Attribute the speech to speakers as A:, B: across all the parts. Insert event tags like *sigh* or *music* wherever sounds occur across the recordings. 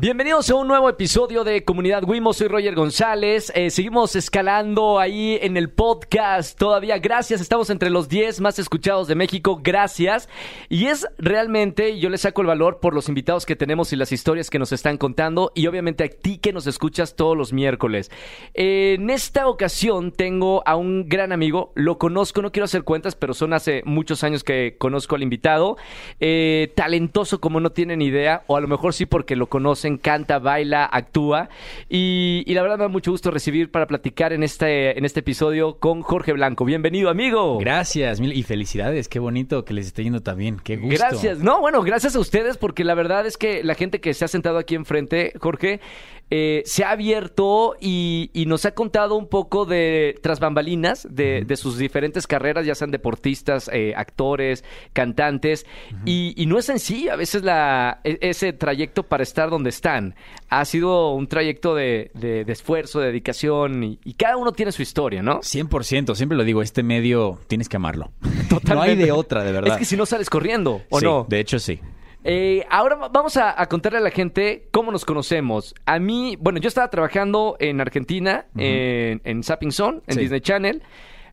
A: Bienvenidos a un nuevo episodio de Comunidad Wimo. Soy Roger González. Eh, seguimos escalando ahí en el podcast. Todavía gracias. Estamos entre los 10 más escuchados de México. Gracias. Y es realmente, yo le saco el valor por los invitados que tenemos y las historias que nos están contando. Y obviamente a ti que nos escuchas todos los miércoles. Eh, en esta ocasión tengo a un gran amigo. Lo conozco, no quiero hacer cuentas, pero son hace muchos años que conozco al invitado. Eh, talentoso como no tienen idea. O a lo mejor sí porque lo conocen canta, baila, actúa. Y, y, la verdad me da mucho gusto recibir para platicar en este, en este episodio con Jorge Blanco. Bienvenido, amigo.
B: Gracias, mil y felicidades. Qué bonito que les esté yendo también. Qué gusto.
A: Gracias. No, bueno, gracias a ustedes porque la verdad es que la gente que se ha sentado aquí enfrente, Jorge, eh, se ha abierto y, y, nos ha contado un poco de tras bambalinas de, uh -huh. de sus diferentes carreras, ya sean deportistas, eh, actores, cantantes. Uh -huh. y, y, no es sencillo a veces la, e, ese trayecto para estar donde están. Ha sido un trayecto de, de, de esfuerzo, de dedicación y, y, cada uno tiene su historia, ¿no?
B: 100%, siempre lo digo, este medio tienes que amarlo. Totalmente. *laughs* No hay de otra, de verdad.
A: Es que si no sales corriendo, ¿o
B: sí,
A: no?
B: De hecho, sí.
A: Eh, ahora vamos a, a, contarle a la gente cómo nos conocemos. A mí, bueno, yo estaba trabajando en Argentina, uh -huh. en, en Zapping Zone, en sí. Disney Channel.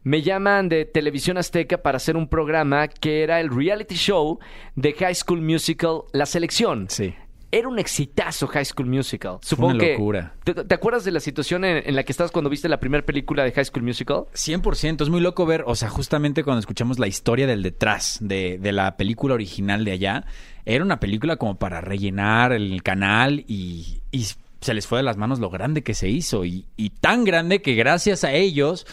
A: Me llaman de Televisión Azteca para hacer un programa que era el reality show de High School Musical La Selección.
B: Sí.
A: Era un exitazo High School Musical.
B: Supongo una locura.
A: Que, ¿te, ¿te, acuerdas de la situación en, en, la que estabas cuando viste la primera película de High School Musical?
B: 100%. Es muy loco ver, o sea, justamente cuando escuchamos la historia del detrás de, de la película original de allá era una película como para rellenar el canal y, y se les fue de las manos lo grande que se hizo y, y tan grande que gracias a ellos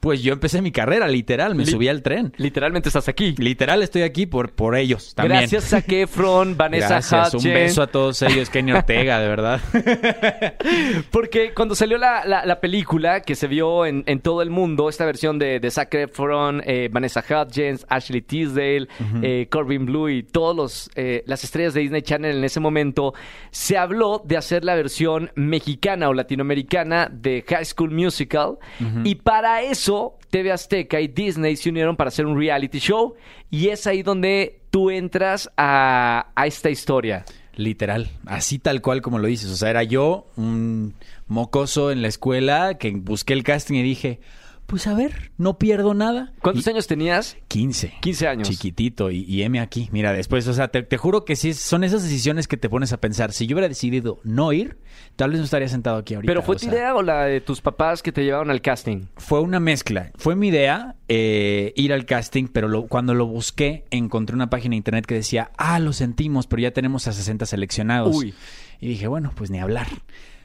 B: pues yo empecé mi carrera, literal, me Li subí al tren.
A: Literalmente estás aquí.
B: Literal estoy aquí por, por ellos también.
A: Gracias a Kefron, *laughs* Vanessa
B: Gracias, un beso a todos ellos, Kenny Ortega, de verdad. *laughs*
A: Porque cuando salió la, la, la película que se vio en, en, todo el mundo, esta versión de, de Zac Efron, eh, Vanessa Hudgens, Ashley Tisdale, uh -huh. eh, Corbin Blue y todas eh, las estrellas de Disney Channel en ese momento, se habló de hacer la versión mexicana o latinoamericana de High School Musical. Uh -huh. Y para eso TV Azteca y Disney se unieron para hacer un reality show y es ahí donde tú entras a, a, esta historia.
B: Literal, así tal cual como lo dices. O sea, era yo, un mocoso en la escuela, que busqué el casting y dije, pues a ver, no pierdo nada.
A: ¿Cuántos
B: y,
A: años tenías?
B: 15.
A: 15 años.
B: Chiquitito y, y M aquí. Mira, después, o sea, te, te, juro que sí, son esas decisiones que te pones a pensar. Si yo hubiera decidido no ir, tal vez no estaría sentado aquí ahorita.
A: ¿Pero fue tu sea, idea o la de tus papás que te llevaron al casting?
B: Fue una mezcla. Fue mi idea eh, ir al casting, pero lo, cuando lo busqué, encontré una página de internet que decía, ah, lo sentimos, pero ya tenemos a 60 seleccionados.
A: Uy.
B: Y dije, bueno, pues ni hablar.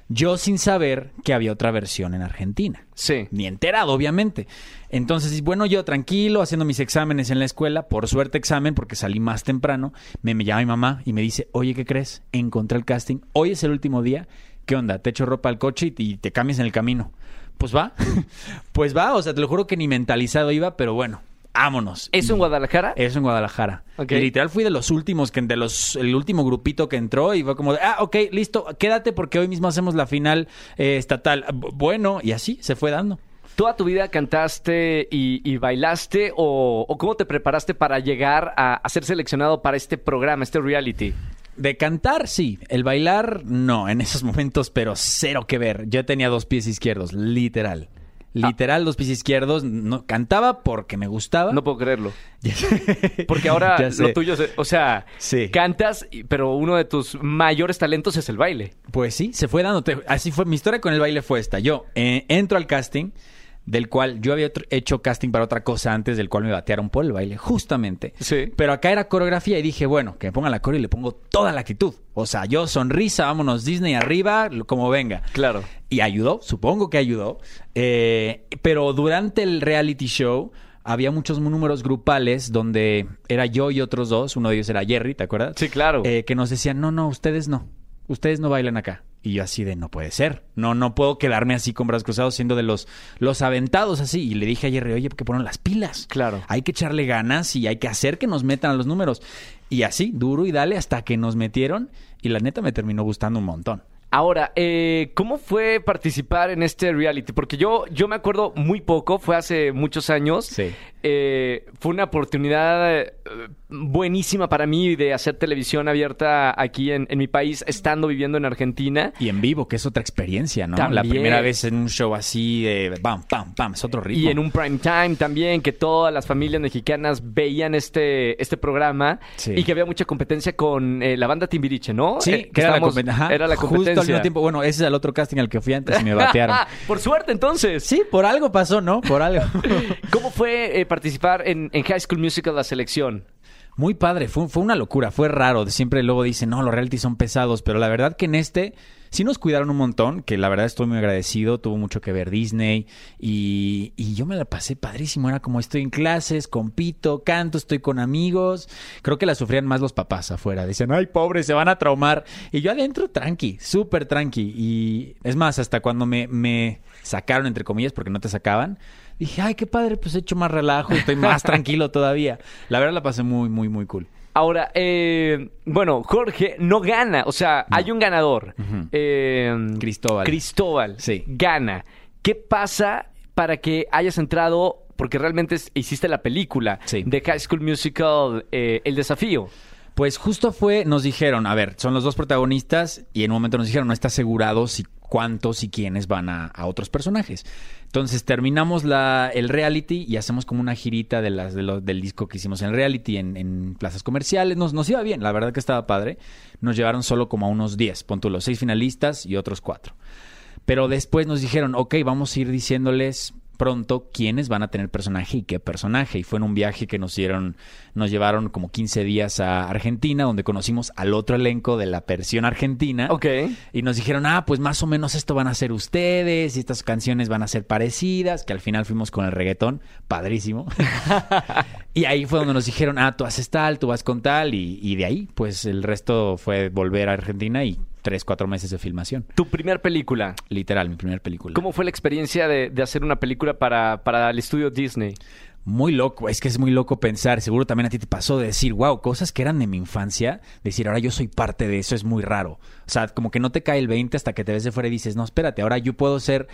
B: Yo sin saber que había otra versión en Argentina.
A: Sí.
B: Ni enterado, obviamente. Entonces, bueno, yo tranquilo, haciendo mis exámenes en la escuela, por suerte examen, porque salí más temprano, me, me llama mi mamá y me dice, oye, ¿qué crees? Encontré el casting, hoy es el último día, ¿qué onda? Te echo ropa al coche y, y te cambias en el camino. Pues va, *laughs* pues va, o sea, te lo juro que ni mentalizado iba, pero bueno, vámonos.
A: ¿Eso en Guadalajara?
B: Eso en Guadalajara. Okay. Y literal fui de los últimos, que de los, el último grupito que entró y fue como de, ah, ok, listo, quédate porque hoy mismo hacemos la final eh, estatal. Bueno, y así se fue dando.
A: ¿Toda tu vida cantaste y, y bailaste o, o, cómo te preparaste para llegar a, a ser seleccionado para este programa, este reality?
B: De cantar, sí. El bailar, no, en esos momentos, pero cero que ver. Yo tenía dos pies izquierdos, literal. Literal, ah. dos pies izquierdos. No, cantaba porque me gustaba.
A: No puedo creerlo. *laughs* porque ahora lo tuyo, es, o sea,
B: sí.
A: cantas, pero uno de tus mayores talentos es el baile.
B: Pues sí, se fue dando. Así fue. Mi historia con el baile fue esta. Yo eh, entro al casting del cual yo había hecho casting para otra cosa antes, del cual me batearon por el baile, justamente.
A: Sí.
B: Pero acá era coreografía y dije, bueno, que me pongan la core y le pongo toda la actitud. O sea, yo sonrisa, vámonos Disney arriba, como venga.
A: Claro.
B: Y ayudó, supongo que ayudó. Eh, pero durante el reality show había muchos números grupales donde era yo y otros dos, uno de ellos era Jerry, ¿te acuerdas?
A: Sí, claro.
B: Eh, que nos decían, no, no, ustedes no. Ustedes no bailan acá. Y yo así de, no puede ser. No, no puedo quedarme así con brazos cruzados siendo de los, los aventados así. Y le dije a Jerry, oye, que ponen las pilas.
A: Claro.
B: Hay que echarle ganas y hay que hacer que nos metan a los números. Y así, duro y dale hasta que nos metieron. Y la neta me terminó gustando un montón.
A: Ahora, eh, ¿cómo fue participar en este reality? Porque yo, yo me acuerdo muy poco, fue hace muchos años.
B: Sí.
A: Eh, fue una oportunidad, eh, buenísima para mí de hacer televisión abierta aquí en, en mi país, estando viviendo en Argentina.
B: Y en vivo, que es otra experiencia, ¿no? La primera vez en un show así de bam, pam, pam, es otro ritmo.
A: Y en un prime time también, que todas las familias mexicanas veían este, este programa
B: Sí.
A: y que había mucha competencia con eh, la banda Timbiriche, ¿no?
B: Sí,
A: Eh,
B: que era la,
A: estábamos-
B: competencia. Ajá,
A: Era la
B: Justo
A: competencia.
B: al mismo tiempo. Bueno, ese es el otro casting al que fui antes y me batearon. *laughs*
A: Por suerte, entonces.
B: sí, por algo pasó, ¿no? Por algo. *laughs*
A: ¿Cómo fue eh, participar en, High School Musical la selección?
B: Muy padre, fue, fue una locura, fue raro. Siempre luego dicen, no, los reality son pesados, pero la verdad que en este sí nos cuidaron un montón, que la verdad estoy muy agradecido, tuvo mucho que ver Disney y, y yo me la pasé padrísimo, era como estoy en clases, compito, canto, estoy con amigos. Creo que la sufrían más los papás afuera, dicen, ay, pobre, se van a traumar. Y yo adentro, tranqui, súper tranqui. Y es más, hasta cuando me, me sacaron, entre comillas, porque no te sacaban, dije, ay, qué padre, pues he hecho más relajo, estoy más *laughs* tranquilo todavía. La verdad la pasé muy, muy, muy cool.
A: Ahora, eh, bueno, Jorge no gana, o sea, hay un ganador. Eh,
B: Cristóbal.
A: Cristóbal
B: Sí.
A: gana. ¿Qué pasa para que hayas entrado, porque realmente es- hiciste la película
B: Sí.
A: de High School Musical, eh, El Desafío?
B: Pues justo fue, nos dijeron, a ver, son los dos protagonistas y en un momento nos dijeron, no está asegurado si cuántos y quiénes van a, a otros personajes. Entonces terminamos la, el reality y hacemos como una girita de las, de del disco que hicimos en reality en, en plazas comerciales. Nos, nos iba bien, la verdad que estaba padre. Nos llevaron solo como a unos 10, pon los seis finalistas y otros cuatro. Pero después nos dijeron, ok, vamos a ir diciéndoles pronto quiénes van a tener personaje y qué personaje. Y fue en un viaje que nos dieron, nos llevaron como 15 días a Argentina, donde conocimos al otro elenco de la versión argentina.
A: Ok.
B: Y nos dijeron, ah, pues más o menos esto van a ser ustedes y estas canciones van a ser parecidas, que al final fuimos con el reggaetón, padrísimo. *laughs* y ahí fue donde nos dijeron, ah, tú haces tal, tú vas con tal, y, y de ahí, pues el resto fue volver a Argentina y tres, cuatro meses de filmación.
A: Tu primer película.
B: Literal, mi primera película.
A: ¿Cómo fue la experiencia de, de hacer una película para, para el estudio Disney?
B: Muy loco, es que es muy loco pensar, seguro también a ti te pasó de decir, wow, cosas que eran de mi infancia, decir, ahora yo soy parte de eso, es muy raro. O sea, como que no te cae el 20 hasta que te ves de fuera y dices, no, espérate, ahora yo puedo ser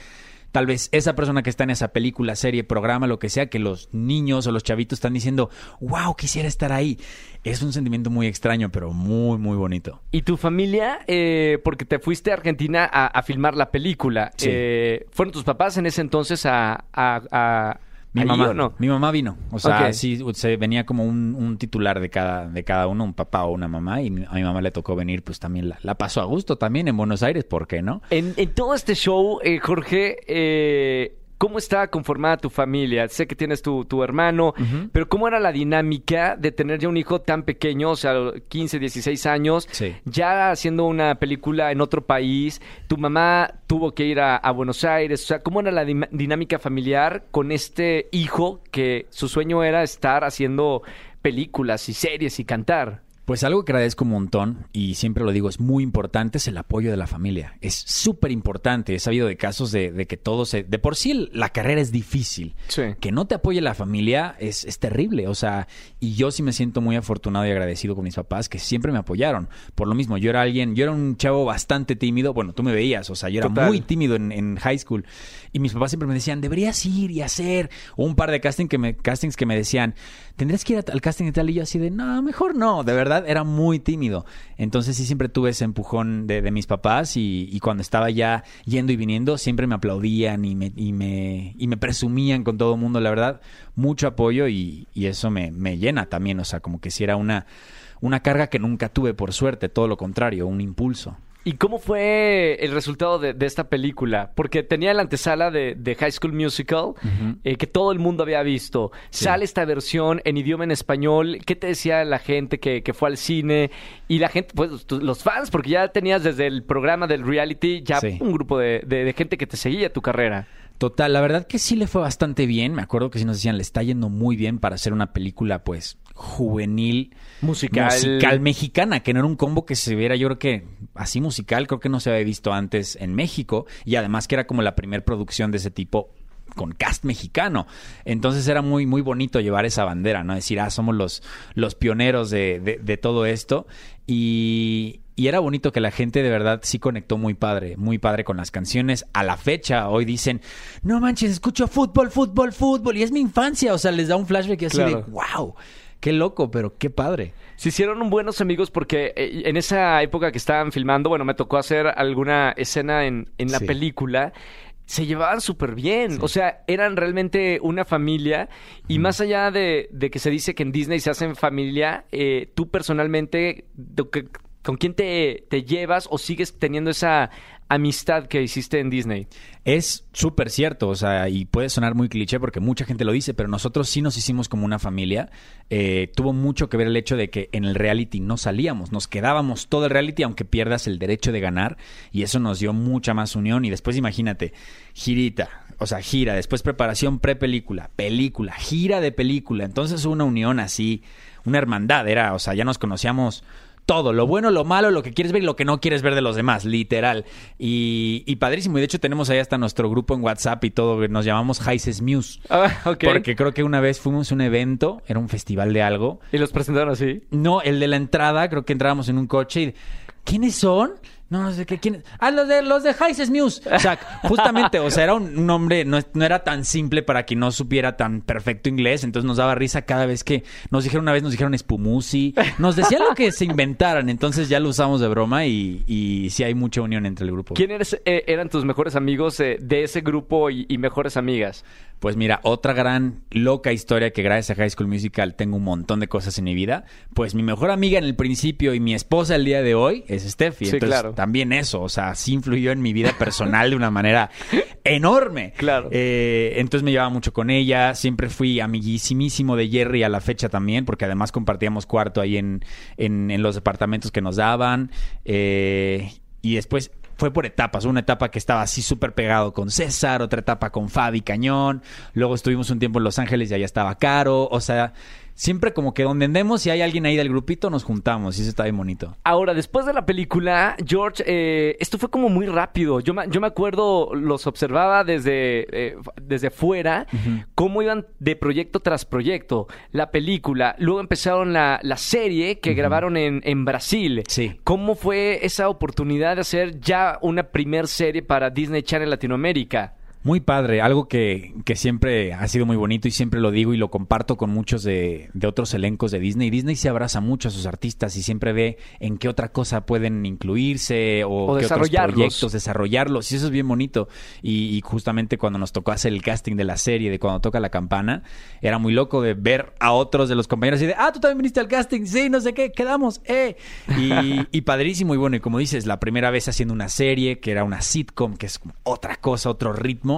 B: tal vez esa persona que está en esa película, serie, programa, lo que sea, que los niños o los chavitos están diciendo, wow, quisiera estar ahí. Es un sentimiento muy extraño, pero muy, muy bonito.
A: ¿Y tu familia? Eh, porque te fuiste a Argentina a, a filmar la película.
B: Sí.
A: Eh, ¿Fueron tus papás en ese entonces a... a, a-
B: Mi mamá,
A: o no?
B: mi mamá vino, o sea,
A: Ok.
B: sí, se venía como un, un titular de cada, de cada uno, un papá o una mamá, y a mi mamá le tocó venir, pues también la, la pasó a gusto también en Buenos Aires, ¿por qué no?
A: En, en todo este show, eh, Jorge, eh, ¿cómo está conformada tu familia? Sé que tienes tu, tu hermano, pero ¿cómo era la dinámica de tener ya un hijo tan pequeño, o sea, 15, 16 años,
B: Sí.
A: ya haciendo una película en otro país? Tu mamá tuvo que ir a, a Buenos Aires, o sea, ¿cómo era la dinámica familiar con este hijo que su sueño era estar haciendo películas y series y cantar?
B: Pues algo que agradezco un montón, y siempre lo digo, es muy importante, es el apoyo de la familia. Es súper importante. He sabido de casos de, de que todo se... De por sí la carrera es difícil.
A: Sí.
B: Que no te apoye la familia es, es terrible. O sea, y yo sí me siento muy afortunado y agradecido con mis papás que siempre me apoyaron. Por lo mismo, yo era alguien, yo era un chavo bastante tímido. Bueno, tú me veías, o sea, yo era
A: Total.
B: muy tímido en, en high school. Y mis papás siempre me decían, deberías ir y hacer. O un par de casting que me, castings que me decían, tendrías que ir al casting y tal. Y yo así de, no, mejor no. De verdad, era muy tímido. Entonces sí siempre tuve ese empujón de, de mis papás. Y, y cuando estaba ya yendo y viniendo, siempre me aplaudían y me, y me, y me presumían con todo el mundo. La verdad, mucho apoyo y, y eso me, me llena también. O sea, como que si era una, una carga que nunca tuve, por suerte. Todo lo contrario, un impulso.
A: ¿Y cómo fue el resultado de, de esta película? Porque tenía la antesala de, de High School Musical eh, que todo el mundo había visto. Sale esta versión en idioma en español. ¿Qué te decía la gente que, que fue al cine? Y la gente, pues los fans, porque ya tenías desde el programa del reality ya
B: Sí.
A: un grupo de, de- de gente que te seguía tu carrera.
B: Total, la verdad que sí le fue bastante bien. Me acuerdo que sí nos decían, le está yendo muy bien para hacer una película, pues, juvenil.
A: Musical.
B: Musical mexicana, que no era un combo que se viera, yo creo que así musical, creo que no se había visto antes en México. Y además que era como la primera producción de ese tipo con cast mexicano. Entonces era muy, muy bonito llevar esa bandera, ¿no? Decir, ah, somos los, los pioneros de, de- de todo esto. Y, y era bonito que la gente de verdad sí conectó muy padre, muy padre con las canciones. A la fecha, hoy dicen, no manches, escucho fútbol, fútbol, fútbol, y es mi infancia. O sea, les da un flashback y así
A: Claro.
B: de, wow. Qué loco, pero qué padre.
A: Se hicieron buenos amigos porque eh, en esa época que estaban filmando, bueno, me tocó hacer alguna escena en, en la
B: Sí.
A: película. Se llevaban súper bien, o sea, eran realmente una familia y más allá de, de que se dice que en Disney se hacen familia, eh, tú personalmente, que- ¿con quién te, te llevas o sigues teniendo esa amistad que hiciste en Disney?
B: Es súper cierto, o sea, y puede sonar muy cliché porque mucha gente lo dice, pero nosotros sí nos hicimos como una familia. Eh, tuvo mucho que ver el hecho de que en el reality no salíamos, nos quedábamos todo el reality aunque pierdas el derecho de ganar y eso nos dio mucha más unión y después imagínate, girita, o sea, gira, después preparación pre-película, película, gira de película, entonces una unión así, una hermandad, era, o sea, ya nos conocíamos todo, lo bueno, lo malo, lo que quieres ver y lo que no quieres ver de los demás, literal. Y, y padrísimo. Y de hecho tenemos ahí hasta nuestro grupo en WhatsApp y todo, que nos llamamos Heises Muse.
A: Ah, ok.
B: Porque creo que una vez fuimos a un evento, era un festival de algo.
A: ¿Y los presentaron así?
B: No, el de la entrada, creo que entrábamos en un coche y... ¿Quiénes son? No, no sé qué, ¿quiénes? Ah, los de, los de Heises Muse. O sea, justamente, o sea, era un nombre, no, no era tan simple para quien no supiera tan perfecto inglés, entonces nos daba risa cada vez que nos dijeron una vez, nos dijeron espumusi, nos decían lo que se inventaran, entonces ya lo usamos de broma y, y sí hay mucha unión entre el grupo.
A: ¿Quién eres, eh, eran tus mejores amigos eh, de ese grupo y, y mejores amigas?
B: Pues mira, otra gran loca historia que gracias a High School Musical tengo un montón de cosas en mi vida. Pues mi mejor amiga en el principio y mi esposa el día de hoy es Steffi.
A: Sí,
B: Entonces
A: claro.
B: también eso, o sea, sí influyó en mi vida personal de una manera enorme.
A: Claro.
B: Eh, entonces me llevaba mucho con ella. Siempre fui amiguísimísimo de Jerry a la fecha también, porque además compartíamos cuarto ahí en, en, en los departamentos que nos daban. Eh, y después fue por etapas. Una etapa que estaba así súper pegado con César, otra etapa con Fabi Cañón. Luego estuvimos un tiempo en Los Ángeles y allá estaba Caro. O sea, siempre como que donde andemos, si hay alguien ahí del grupito, nos juntamos y eso está bien bonito.
A: Ahora, después de la película, George, eh, esto fue como muy rápido. Yo me, yo me acuerdo, los observaba desde, eh, desde fuera, cómo iban de proyecto tras proyecto. La película, luego empezaron la, la serie que grabaron en, en Brasil.
B: Sí.
A: ¿Cómo fue esa oportunidad de hacer ya una primer serie para Disney Channel Latinoamérica?
B: Muy padre, algo que, que siempre ha sido muy bonito y siempre lo digo y lo comparto con muchos de, de otros elencos de Disney. Disney se abraza mucho a sus artistas y siempre ve en qué otra cosa pueden incluirse o,
A: O
B: qué otros
A: desarrollarlos.
B: proyectos, desarrollarlos. Y eso es bien bonito. Y, y justamente cuando nos tocó hacer el casting de la serie, de cuando toca la campana, era muy loco de ver a otros de los compañeros y de, ah, tú también viniste al casting, sí, no sé qué, quedamos, eh. Y, *laughs* y padrísimo. Y bueno, y como dices, la primera vez haciendo una serie, que era una sitcom, que es como otra cosa, otro ritmo.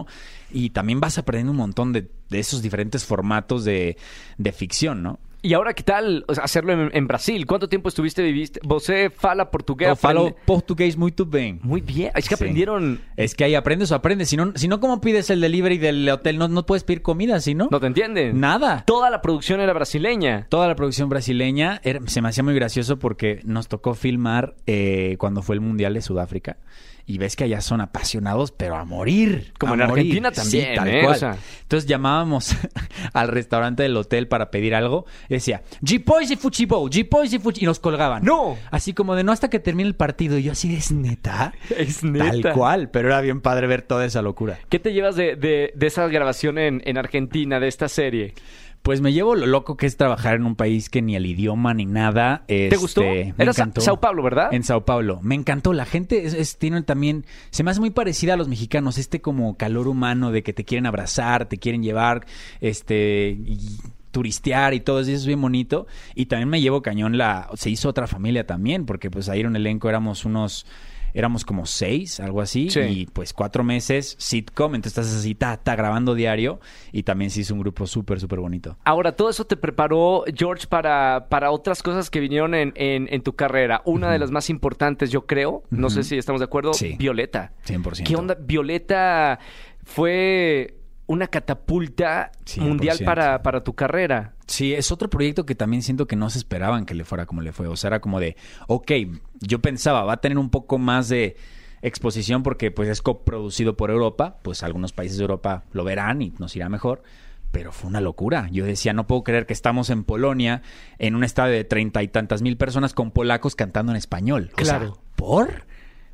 B: Y también vas aprendiendo un montón de, de esos diferentes formatos de, de ficción, ¿no?
A: Y ahora, ¿qué tal hacerlo en, en Brasil? ¿Cuánto tiempo estuviste, viviste? ¿Você fala portugués?
B: Eu falo portugués muy bien.
A: Muy bien. Es que
B: Sí.
A: aprendieron...
B: Es que ahí aprendes o aprendes. Si no, si no ¿cómo pides el delivery del hotel? No, no puedes pedir comida, si no.
A: ¿No te entienden?
B: Nada.
A: Toda la producción era brasileña.
B: Toda la producción brasileña era- se me hacía muy gracioso porque nos tocó filmar eh, cuando fue el Mundial de Sudáfrica. Y ves que allá son apasionados, pero a morir.
A: Como
B: a
A: en
B: morir.
A: Argentina
B: Sí,
A: también,
B: tal
A: ¿eh?
B: cual.
A: O sea.
B: Entonces llamábamos *laughs* al restaurante del hotel para pedir algo. Y decía, G-Boys y Fuchibou, G-Boys y Fuchi... Y nos colgaban.
A: ¡No!
B: Así como de no hasta que termine el partido. Y yo así ¿es neta? *laughs*
A: Es neta.
B: Tal cual. Pero era bien padre ver toda esa locura.
A: ¿Qué te llevas de, de, de esa grabación en, en Argentina, de esta serie?
B: Pues me llevo lo loco que es trabajar en un país que ni el idioma ni nada.
A: ¿Te
B: este,
A: gustó?
B: me
A: Era
B: encantó.
A: Sao Paulo, ¿verdad?
B: En Sao Paulo. Me encantó. La gente es, es- tiene también. Se me hace muy parecida a los mexicanos. Este como calor humano de que te quieren abrazar, te quieren llevar, este. y turistear y todo eso es bien bonito y también me llevo cañón la se hizo otra familia también porque pues ahí en un elenco éramos unos éramos como seis algo así
A: Sí.
B: y pues cuatro meses sitcom entonces estás así ta, ta, grabando diario y también se hizo un grupo súper súper bonito
A: Ahora, todo eso te preparó, George, para, para otras cosas que vinieron en, en, en tu carrera. Una de las más importantes, yo creo, no sé si estamos de acuerdo,
B: Sí.
A: Violeta.
B: 100%.
A: ¿Qué onda? Violeta fue una catapulta
B: 100%.
A: mundial para, para tu carrera.
B: Sí, es otro proyecto que también siento que no se esperaban que le fuera como le fue. O sea, era como de, ok, yo pensaba, va a tener un poco más de exposición porque pues es coproducido por Europa, pues algunos países de Europa lo verán y nos irá mejor. Pero fue una locura. Yo decía, no puedo creer que estamos en Polonia, en un estadio de treinta y tantas mil personas con polacos cantando en español. O sea,
A: Claro.
B: ¿por?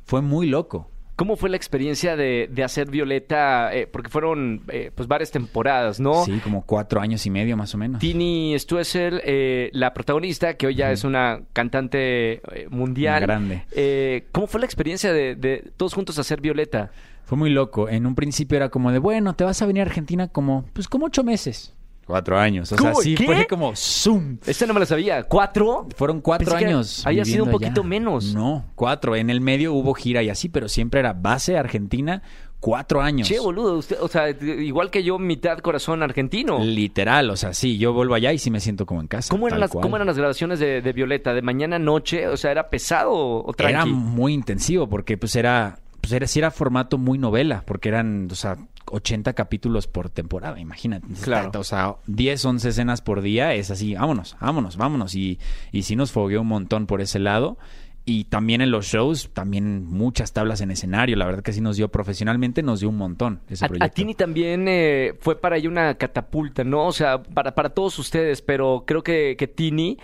B: Fue muy loco.
A: ¿Cómo fue la experiencia de, de hacer Violeta? Eh, porque fueron eh, pues varias temporadas, ¿no?
B: Sí, como cuatro años y medio más o menos.
A: Tini Stuessel, eh, la protagonista, que hoy ya es una cantante eh, mundial.
B: Grande.
A: Eh, ¿Cómo fue la experiencia de, de todos juntos hacer Violeta?
B: Fue muy loco. En un principio era como de, bueno, te vas a venir a Argentina como, pues como ocho meses. Cuatro años. O sea,
A: ¿Cómo?
B: sí,
A: ¿Qué?
B: fue como zoom.
A: Esta no me la sabía. ¿Cuatro?
B: Fueron cuatro
A: Pensé que
B: años.
A: había sido un
B: allá.
A: poquito menos.
B: No, cuatro. En el medio hubo gira y así, pero siempre era base Argentina, cuatro años.
A: Che, boludo, usted, o sea, igual que yo, mitad corazón argentino.
B: Literal, o sea, sí, yo vuelvo allá y sí me siento como en casa.
A: ¿Cómo eran, las,
B: cual.
A: ¿Cómo eran las grabaciones de, de Violeta? ¿De mañana a noche? O sea, ¿era pesado o tranqui?
B: Era muy intensivo porque pues era, pues era, sí era formato muy novela, porque eran, o sea, 80 capítulos por temporada, imagínate.
A: Claro.
B: O sea, 10, 11 escenas por día, es así, vámonos, vámonos, vámonos. Y, y sí nos fogueó un montón por ese lado. Y también en los shows, también muchas tablas en escenario. La verdad que sí nos dio profesionalmente, nos dio un montón ese
A: A, a
B: proyecto.
A: Tini también eh, fue para ella una catapulta, ¿no? O sea, para, para todos ustedes, pero creo que, que Tini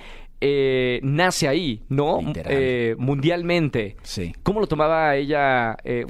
A: eh, nace ahí, ¿no? Eh, mundialmente.
B: Sí.
A: ¿Cómo lo tomaba ella? Eh,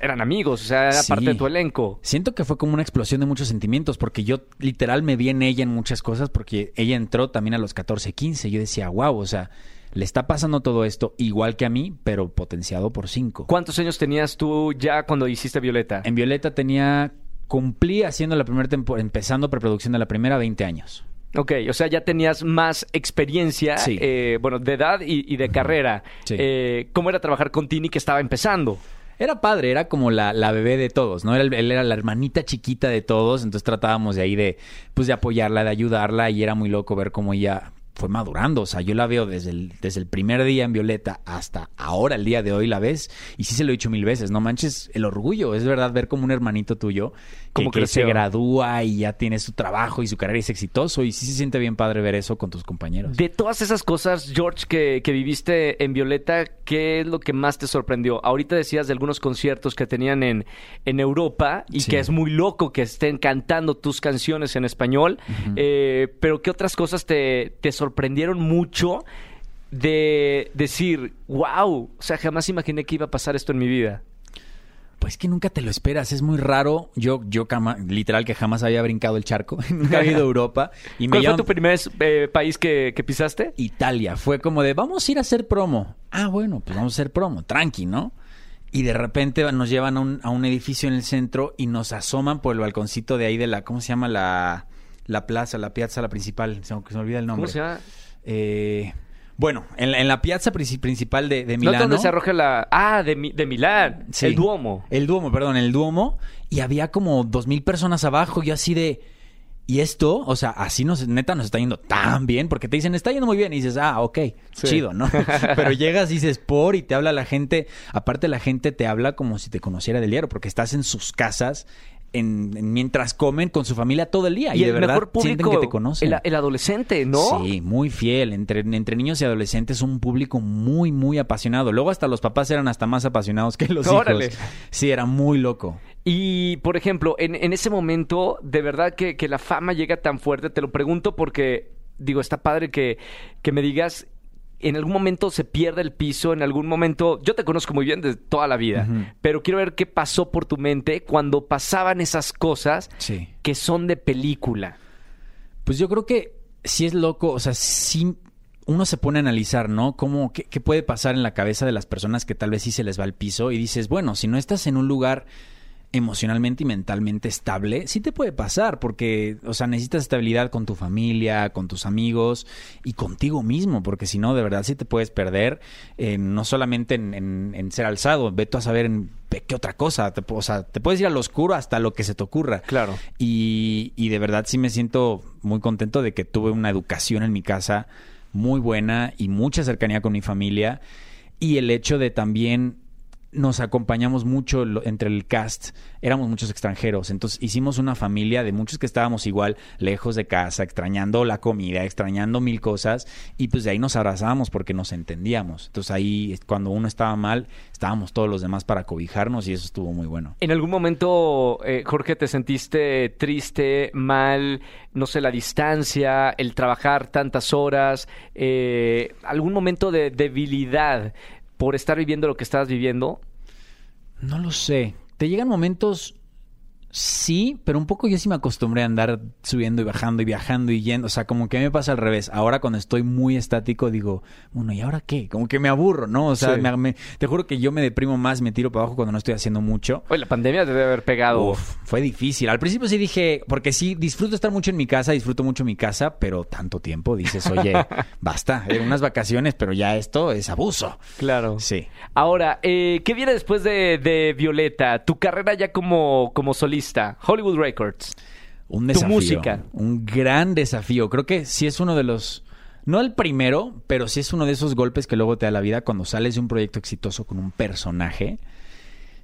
A: eran amigos, o sea, era
B: Sí.
A: parte de tu elenco.
B: Siento que fue como una explosión de muchos sentimientos, porque yo literal me vi en ella en muchas cosas, porque ella entró también a los 14, 15. Yo decía, wow, o sea, le está pasando todo esto igual que a mí, pero potenciado por 5.
A: ¿Cuántos años tenías tú ya cuando hiciste Violeta?
B: En Violeta tenía, cumplí haciendo la primera temporada, empezando preproducción de la primera, 20 años.
A: Ok, o sea, ya tenías más experiencia,
B: Sí.
A: eh, bueno, de edad y, y de carrera.
B: Sí.
A: Eh, ¿Cómo era trabajar con Tini que estaba empezando?
B: Era padre, era como la, la bebé de todos, ¿no? Era el- él era la hermanita chiquita de todos, entonces tratábamos de ahí de, pues de apoyarla, de ayudarla, y era muy loco ver cómo ella fue madurando. O sea, yo la veo desde el, desde el primer día en Violeta hasta ahora, el día de hoy, la ves, y sí se lo he dicho mil veces, no manches el orgullo, es verdad ver como un hermanito tuyo que,
A: Cómo
B: que se gradúa y ya tiene su trabajo y su carrera y es exitoso, y sí se siente bien padre ver eso con tus compañeros.
A: De todas esas cosas, George, que, que viviste en Violeta, ¿qué es lo que más te sorprendió? Ahorita decías de algunos conciertos que tenían en, en Europa y
B: Sí.
A: que es muy loco que estén cantando tus canciones en español, eh, pero ¿qué otras cosas te, te sorprendieron mucho de decir, wow, o sea, jamás imaginé que iba a pasar esto en mi vida?
B: Pues que nunca te lo esperas, es muy raro. Yo, yo literal que jamás había brincado el charco, *laughs* nunca había ido a Europa. Y me
A: ¿Cuál fue tu primer eh, país que, que pisaste?
B: Italia. Fue como de, vamos a ir a hacer promo. Ah, bueno, pues vamos a hacer promo, tranqui, ¿no? Y de repente nos llevan a un, a un edificio en el centro y nos asoman por el balconcito de ahí de la, ¿cómo se llama? La, la plaza, la piazza, la principal. Se, me- se me olvida el nombre.
A: ¿Cómo se llama?
B: Eh, bueno, en la, en la piazza princi- principal de, de
A: ¿No
B: Milano.
A: donde se arroja la... Ah, de, de Milán,
B: Sí.
A: el Duomo.
B: El Duomo, perdón, el Duomo. Y había como dos mil personas abajo. Yo así de. Y esto, o sea, así nos, neta nos está yendo tan bien, porque te dicen, está yendo muy bien, y dices, ah, ok,
A: Sí.
B: chido, ¿no? *laughs* Pero llegas y dices, por, y te habla la gente, aparte la gente te habla como si te conociera del diario, porque estás en sus casas, en, en- mientras comen con su familia todo el día, y,
A: Y
B: de
A: el
B: verdad
A: mejor
B: sienten
A: público,
B: que te conocen.
A: el, el adolescente, ¿no?
B: Sí, muy fiel. Entre, entre niños y adolescentes, un público muy, muy apasionado. Luego hasta los papás eran hasta más apasionados que los
A: Órale.
B: hijos. Sí, era muy loco.
A: Y, por ejemplo, en, en ese momento, de verdad que, que la fama llega tan fuerte, te lo pregunto porque, digo, está padre que, que me digas, en algún momento se pierde el piso, en algún momento, yo te conozco muy bien de toda la vida, pero quiero ver qué pasó por tu mente cuando pasaban esas cosas
B: Sí.
A: que son de película.
B: Pues yo creo que sí es loco, o sea, sí uno se pone a analizar, ¿no? ¿Cómo, qué, qué puede pasar en la cabeza de las personas que tal vez sí se les va al piso y dices, bueno, si no estás en un lugar emocionalmente y mentalmente estable, sí te puede pasar, porque, o sea, necesitas estabilidad con tu familia, con tus amigos y contigo mismo, porque si no, de verdad sí te puedes perder, eh, no solamente en, en- en ser alzado, ve tú a saber en qué otra cosa, te, o sea, te puedes ir al oscuro hasta lo que se te ocurra.
A: Claro.
B: Y, y de verdad sí me siento muy contento de que tuve una educación en mi casa muy buena y mucha cercanía con mi familia. Y el hecho de también nos acompañamos mucho entre el cast, éramos muchos extranjeros, entonces hicimos una familia de muchos que estábamos igual lejos de casa, extrañando la comida, extrañando mil cosas y pues de ahí nos abrazábamos porque nos entendíamos. Entonces ahí cuando uno estaba mal, estábamos todos los demás para cobijarnos y eso estuvo muy bueno.
A: ¿En algún momento, eh, Jorge, te sentiste triste, mal, no sé, la distancia, el trabajar tantas horas, eh, algún momento de debilidad por estar viviendo lo que estabas viviendo?
B: No lo sé. Te llegan momentos Sí, pero un poco yo sí me acostumbré a andar subiendo y bajando y viajando y yendo. O sea, como que me pasa al revés. Ahora cuando estoy muy estático digo, bueno, ¿y ahora qué? Como que me aburro, ¿no? O sea,
A: Sí.
B: me- me- te juro que yo me deprimo más, me tiro para abajo cuando no estoy haciendo mucho.
A: Oye, la pandemia te debe haber pegado.
B: Uf, fue difícil. Al principio sí dije, porque sí, disfruto estar mucho en mi casa, disfruto mucho mi casa, pero tanto tiempo dices, oye, *laughs* basta, eh, unas vacaciones, pero ya esto es abuso.
A: Claro.
B: Sí.
A: Ahora, eh, ¿qué viene después de, de Violeta? Tu carrera ya como, como solista. Hollywood Records.
B: Un
A: Tu
B: desafío.
A: música.
B: Un gran desafío. Creo que sí es uno de los. No el primero, pero sí es uno de esos golpes que luego te da la vida cuando sales de un proyecto exitoso con un personaje.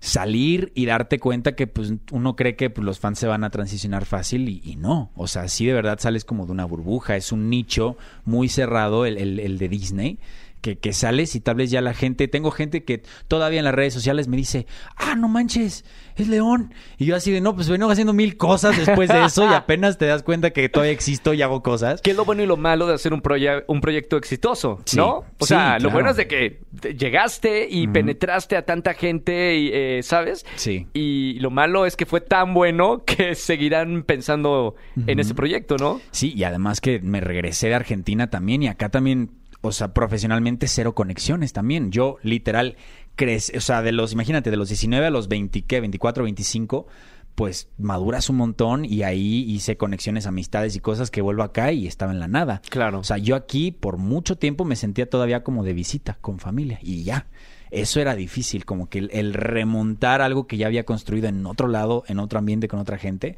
B: Salir y darte cuenta que pues, uno cree que pues, los fans se van a transicionar fácil y, y no. O sea, sí de verdad sales como de una burbuja. Es un nicho muy cerrado, el, el- el de Disney. Que, que sales y tal vez ya la gente, tengo gente que todavía en las redes sociales me dice, ah, no manches, es León. Y yo así de, no, pues vengo haciendo mil cosas después de eso y *laughs* apenas te das cuenta que todavía existo y hago cosas.
A: ¿Qué es lo bueno y lo malo de hacer un, proye- un proyecto exitoso?
B: Sí.
A: ¿No? O
B: Sí,
A: sea, lo bueno es de que te- llegaste y penetraste a tanta gente, y, eh, ¿sabes?
B: Sí.
A: Y lo malo es que fue tan bueno *laughs* que seguirán pensando en ese proyecto, ¿no?
B: Sí, y además que me regresé de Argentina también y acá también, o sea, profesionalmente cero conexiones también. Yo literal crece, o sea, de los, imagínate, de los 19 a los 20, ¿qué? 24, 25, pues maduras un montón y ahí hice conexiones, amistades y cosas que vuelvo acá y estaba en la nada.
A: Claro.
B: O sea, yo aquí por mucho tiempo me sentía todavía como de visita con familia y ya. Eso era difícil, como que el, el remontar algo que ya había construido en otro lado, en otro ambiente, con otra gente,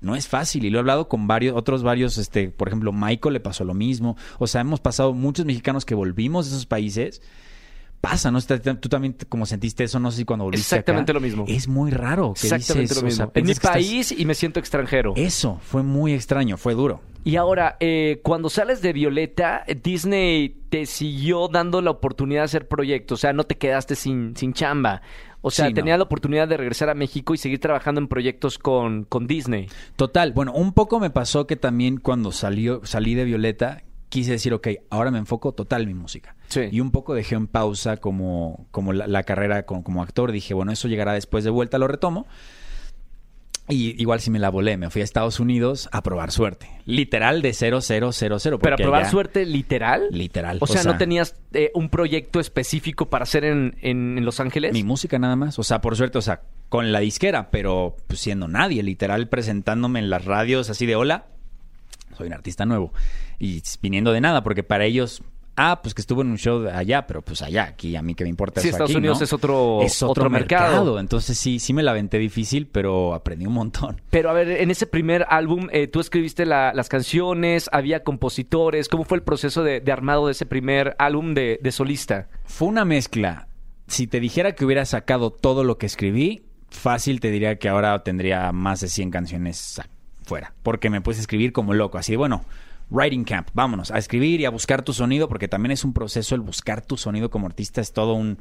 B: no es fácil. Y lo he hablado con varios, otros varios, este, por ejemplo, Michael le pasó lo mismo. O sea, hemos pasado muchos mexicanos que volvimos de esos países. Pasa, ¿no? Tú también como sentiste eso, no sé si cuando volviste
A: Exactamente
B: acá.
A: lo mismo.
B: Es muy raro. que
A: Exactamente
B: dices,
A: lo
B: o sea,
A: mismo. en mi
B: estás-
A: país y me siento extranjero.
B: Eso, fue muy extraño, fue duro.
A: Y ahora, eh, cuando sales de Violeta, Disney te siguió dando la oportunidad de hacer proyectos. O sea, no te quedaste sin, sin chamba. O sea,
B: Sí, no.
A: tenías la oportunidad de regresar a México y seguir trabajando en proyectos con, con Disney.
B: Total, bueno, un poco me pasó que también cuando salió, salí de Violeta, quise decir, ok, ahora me enfoco total en mi música.
A: Sí.
B: Y un poco dejé en pausa como, como la, la carrera como, como actor. Dije, bueno, eso llegará después de vuelta, lo retomo. Y igual si me la volé, me fui a Estados Unidos a probar suerte. Literal de 0000.
A: Pero
B: porque
A: a probar
B: allá-
A: suerte literal.
B: Literal.
A: O sea, ¿no tenías eh, un proyecto específico para hacer en, en- en Los Ángeles?
B: Mi música nada más. O sea, por suerte, o sea, con la disquera, pero pues, siendo nadie, literal presentándome en las radios así de hola, soy un artista nuevo. Y viniendo de nada, porque para ellos, ah, pues que estuvo en un show de allá, pero pues allá, aquí a mí que me importa
A: Sí,
B: eso
A: Estados
B: aquí,
A: Unidos
B: ¿no?
A: es otro-
B: es otro,
A: otro mercado.
B: mercado. Entonces sí, sí me la aventé difícil, pero aprendí un montón.
A: Pero a ver, en ese primer álbum, eh, tú escribiste la- las canciones, había compositores. ¿Cómo fue el proceso de, de armado de ese primer álbum de, de solista?
B: Fue una mezcla. Si te dijera que hubiera sacado todo lo que escribí, fácil te diría que ahora tendría más de 100 canciones fuera. Porque me puse a escribir como loco. Así de, bueno, writing camp, vámonos, a escribir y a buscar tu sonido, porque también es un proceso el buscar tu sonido como artista, es todo un...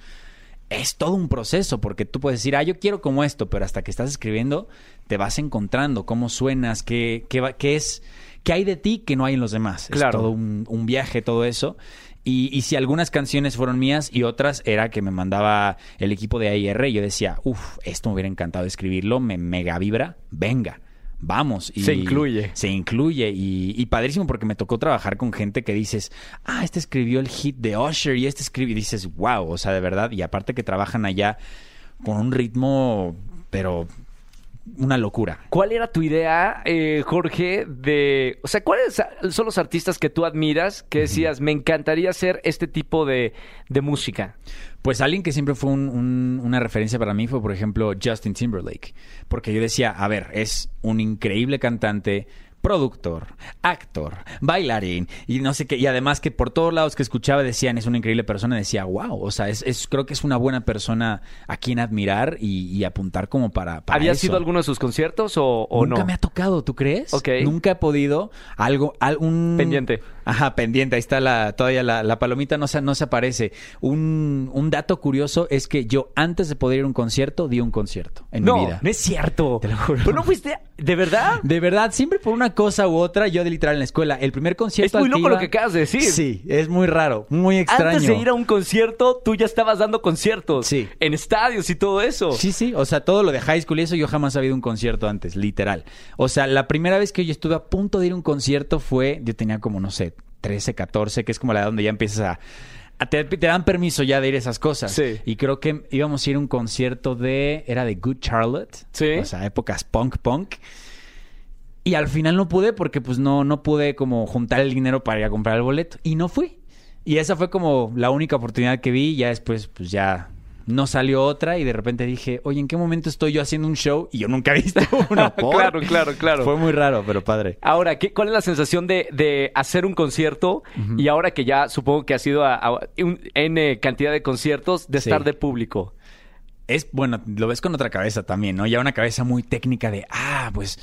B: Es todo un proceso, porque tú puedes decir, ah, yo quiero como esto, pero hasta que estás escribiendo te vas encontrando cómo suenas, qué, qué, qué es, qué hay de ti que no hay en los demás.
A: Claro.
B: Es todo un, un viaje, todo eso. Y, y si algunas canciones fueron mías y otras era que me mandaba el equipo de AIR, yo decía, uff, esto me hubiera encantado escribirlo, me mega vibra, venga, vamos. Y
A: Se incluye.
B: Se incluye y, y padrísimo porque me tocó trabajar con gente que dices, ah, este escribió el hit de Usher y este escribió, y dices, wow, o sea, de verdad, y aparte que trabajan allá con un ritmo, pero una locura.
A: ¿Cuál era tu idea, eh, Jorge, de... O sea, ¿cuáles son los artistas que tú admiras que decías, me encantaría hacer este tipo de, de música?
B: Pues alguien que siempre fue un- un- una referencia para mí fue, por ejemplo, Justin Timberlake. Porque yo decía, a ver, es un increíble cantante, productor, actor, bailarín y no sé qué. Y además que por todos lados que escuchaba decían, es una increíble persona, decía, wow, o sea, es, es- creo que es una buena persona a quien admirar y, y apuntar como para... para
A: ¿Habías
B: eso.
A: ido a alguno de sus conciertos o, o
B: Nunca
A: no?
B: me ha tocado, ¿tú crees?
A: Ok.
B: Nunca he podido. Algo, algún...
A: Pendiente.
B: Ajá, pendiente. Ahí está la, todavía la, la palomita no se, no se aparece. Un, un dato curioso es que yo antes de poder ir a un concierto, di un concierto en
A: no,
B: mi vida.
A: no es cierto.
B: Te lo juro.
A: ¿Pero no fuiste ¿De verdad?
B: De verdad, siempre por una cosa u otra, yo de literal en la escuela. El primer concierto
A: Es muy
B: al que
A: loco lo que acabas de decir.
B: Sí, es muy raro, muy extraño.
A: Antes de ir a un concierto, tú ya estabas dando conciertos.
B: Sí.
A: En estadios y todo eso.
B: Sí, sí, o sea, todo lo de high school y eso yo jamás había ido un concierto antes, literal. O sea, la primera vez que yo estuve a punto de ir a un concierto fue, yo tenía como, no sé, 13, 14, que es como la edad donde ya empiezas a... a- te, te dan permiso ya de ir a esas cosas.
A: Sí.
B: Y creo que íbamos a ir a un concierto de... Era de Good Charlotte.
A: Sí.
B: O sea, épocas punk, punk. Y al final no pude porque pues no, no pude como juntar el dinero para ir a comprar el boleto. Y no fui. Y esa fue como la única oportunidad que vi. Y ya después pues ya no salió otra. Y de repente dije, oye, ¿en qué momento estoy yo haciendo un show? Y yo nunca he visto *laughs* uno.
A: Claro, claro, claro.
B: Fue muy raro, pero padre.
A: Ahora, ¿qué, ¿cuál es la sensación de, de hacer un concierto y ahora que ya supongo que has ido a, a un N cantidad de conciertos, de
B: Sí.
A: estar de público?
B: Es, bueno, lo ves con otra cabeza también, ¿no? Ya una cabeza muy técnica de, ah, pues,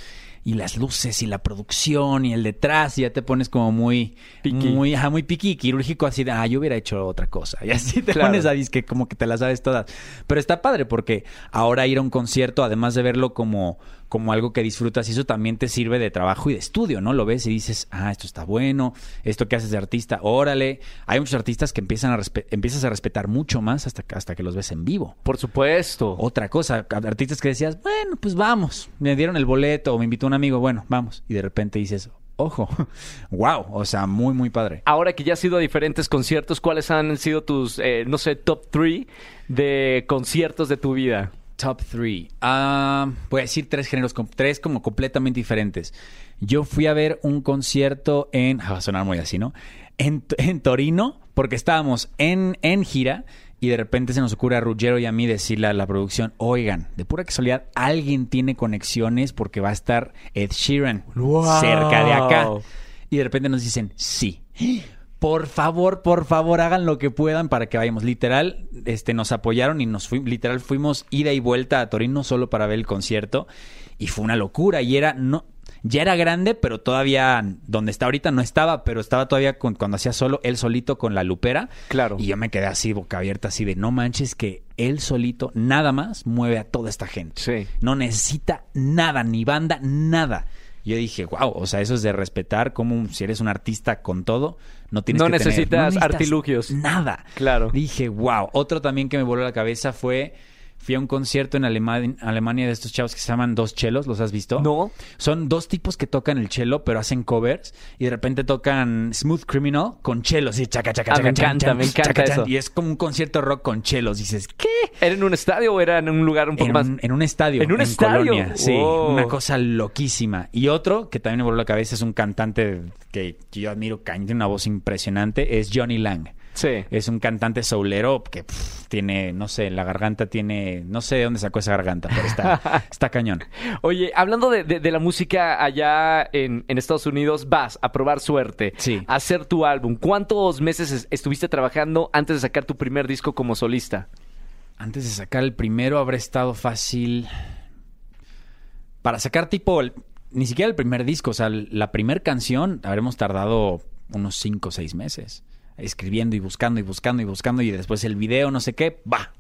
B: y las luces y la producción y el detrás, y ya te pones como muy,
A: Piqui.
B: muy, ajá, muy piqui quirúrgico, así de, ah, yo hubiera hecho otra cosa. Y así te
A: Claro.
B: pones a disque como que te las sabes todas. Pero está padre porque ahora ir a un concierto, además de verlo como, como algo que disfrutas, y eso también te sirve de trabajo y de estudio, ¿no? Lo ves y dices, ah, esto está bueno, esto que haces de artista, órale. Hay muchos artistas que empiezan a empiezas a respetar mucho más hasta, que- hasta que los ves en vivo
A: Por supuesto.
B: otra cosa. Artistas que decías, bueno, pues vamos. Me dieron el boleto o me invitó un amigo, bueno, vamos. Y de repente dices, ojo, *laughs* wow. O sea, muy, muy padre.
A: Ahora que ya has ido a diferentes conciertos, ¿cuáles han sido tus, eh, no sé, top 3 de conciertos de tu vida?
B: Top 3. voy a decir tres géneros, tres como completamente diferentes. Yo fui a ver un concierto en. ah, Va a sonar muy así, ¿no? En, en Torino, porque estábamos en, en gira y de repente se nos ocurre a Ruggero y a mí decirle a la producción: Oigan, de pura casualidad, alguien tiene conexiones porque va a estar Ed Sheeran
A: ¡Wow!
B: cerca de acá. Y de repente nos dicen: Sí. Por favor, por favor, hagan lo que puedan para que vayamos. Literal, este, nos apoyaron y nos fuimos, literal, fuimos ida y vuelta a Torino solo para ver el concierto. Y fue una locura. Y era, no, ya era grande, pero todavía donde está ahorita no estaba, pero estaba todavía con- cuando hacía solo, él solito con la lupera.
A: Claro.
B: Y yo me quedé así, boca abierta, así de no manches que él solito, nada más, mueve a toda esta gente.
A: Sí.
B: No necesita nada, ni banda, nada. Yo dije, wow, o sea, eso es de respetar como si eres un artista con todo, no tienes
A: No
B: que tener-
A: necesitas artilugios.
B: Nada.
A: Claro.
B: Dije, wow. Otro también que me voló la cabeza fue, fui a un concierto en Alema- Alemania de estos chavos que se llaman Dos Chelos, ¿los has visto?
A: No.
B: Son dos tipos que tocan el chelo, pero hacen covers y de repente tocan Smooth Criminal con chelos y chaca, chaca,
A: Ah,
B: chaca,
A: me encanta,
B: chan,
A: me encanta
B: chaca, chan.
A: eso.
B: Y es como un concierto rock con chelos. Dices, ¿qué?
A: ¿Era en un estadio o era en un lugar un poco
B: En
A: más?
B: en un estadio.
A: ¿En un estadio?
B: Colonia. Sí, una cosa loquísima. Y otro que también me voló la cabeza es un cantante que yo admiro, cañón, tiene una voz impresionante, es Johnny Lang.
A: Sí.
B: Es un cantante soulero que pff, tiene, no sé, la garganta tiene, no sé de dónde sacó esa garganta, pero está, *laughs* está cañón.
A: Oye, hablando de, de- de la música allá en, en Estados Unidos, vas a probar suerte,
B: Sí.
A: a hacer tu álbum. ¿Cuántos meses es- estuviste trabajando antes de sacar tu primer disco como solista?
B: Antes de sacar el primero habrá estado fácil para sacar tipo el- ni siquiera el primer disco, o sea, la primer canción habremos tardado unos 5 o 6 meses escribiendo y buscando y buscando y buscando y después el video, no sé qué, va.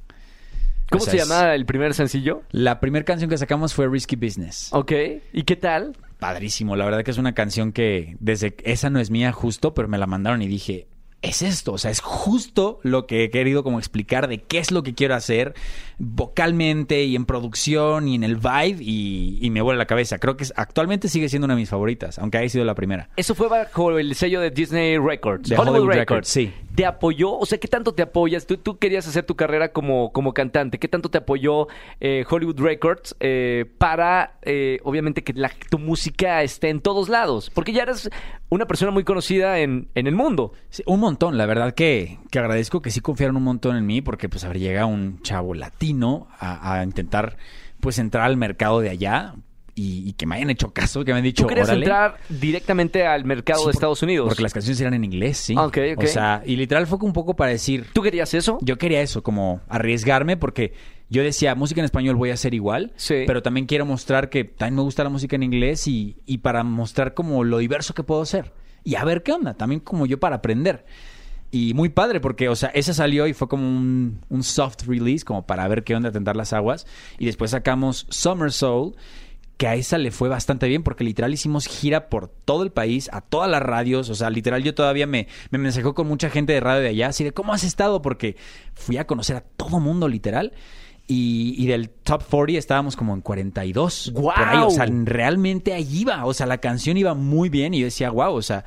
A: ¿Cómo
B: O sea,
A: se
B: es-
A: llama el primer sencillo?
B: La primera canción que sacamos fue Risky Business.
A: Ok. ¿Y qué tal?
B: Padrísimo, la verdad que es una canción que desde esa no es mía justo, pero me la mandaron y dije, es esto, o sea, es justo lo que he querido como explicar de qué es lo que quiero hacer vocalmente y en producción y en el vibe y, y me vuela la cabeza. Creo que es- actualmente sigue siendo una de mis favoritas, aunque haya sido la primera.
A: Eso fue bajo el sello de Disney Records.
B: De Hollywood Records, sí.
A: ¿Te apoyó? O sea, ¿qué tanto te apoyas? Tú, tú querías hacer tu carrera como, como cantante. ¿Qué tanto te apoyó eh, Hollywood Records eh, para, eh, obviamente, que tu música esté en todos lados? Porque ya eres una persona muy conocida en, en el mundo.
B: Un montón, la verdad que, que agradezco que sí confiaron un montón en mí porque pues a ver, llega un chavo latino a, a intentar pues entrar al mercado de allá y, y que me hayan hecho caso, que me han dicho,
A: Tú querías
B: órale.
A: entrar directamente al mercado
B: Sí,
A: de
B: por-
A: Estados Unidos.
B: Porque las canciones eran en inglés, sí.
A: Ah, ok, ok.
B: O sea, y literal fue un poco para decir,
A: ¿Tú querías eso?
B: yo quería eso, como arriesgarme porque yo decía, música en español voy a hacer igual,
A: Sí.
B: pero también quiero mostrar que también me gusta la música en inglés y, y para mostrar como lo diverso que puedo ser. Y a ver qué onda, también como yo para aprender. Y muy padre porque, o sea, esa salió y fue como un, un soft release, como para ver qué onda, tentar las aguas. Y después sacamos Summer Soul, que a esa le fue bastante bien porque literal hicimos gira por todo el país, a todas las radios, o sea, literal yo todavía me, me mensajó con mucha gente de radio de allá, así de cómo has estado, porque fui a conocer a todo mundo literal. Y, y del top 40 estábamos como en 42.
A: ¡Guau!
B: Por ahí, o sea, realmente ahí iba. O sea, la canción iba muy bien y yo decía, wow, o sea,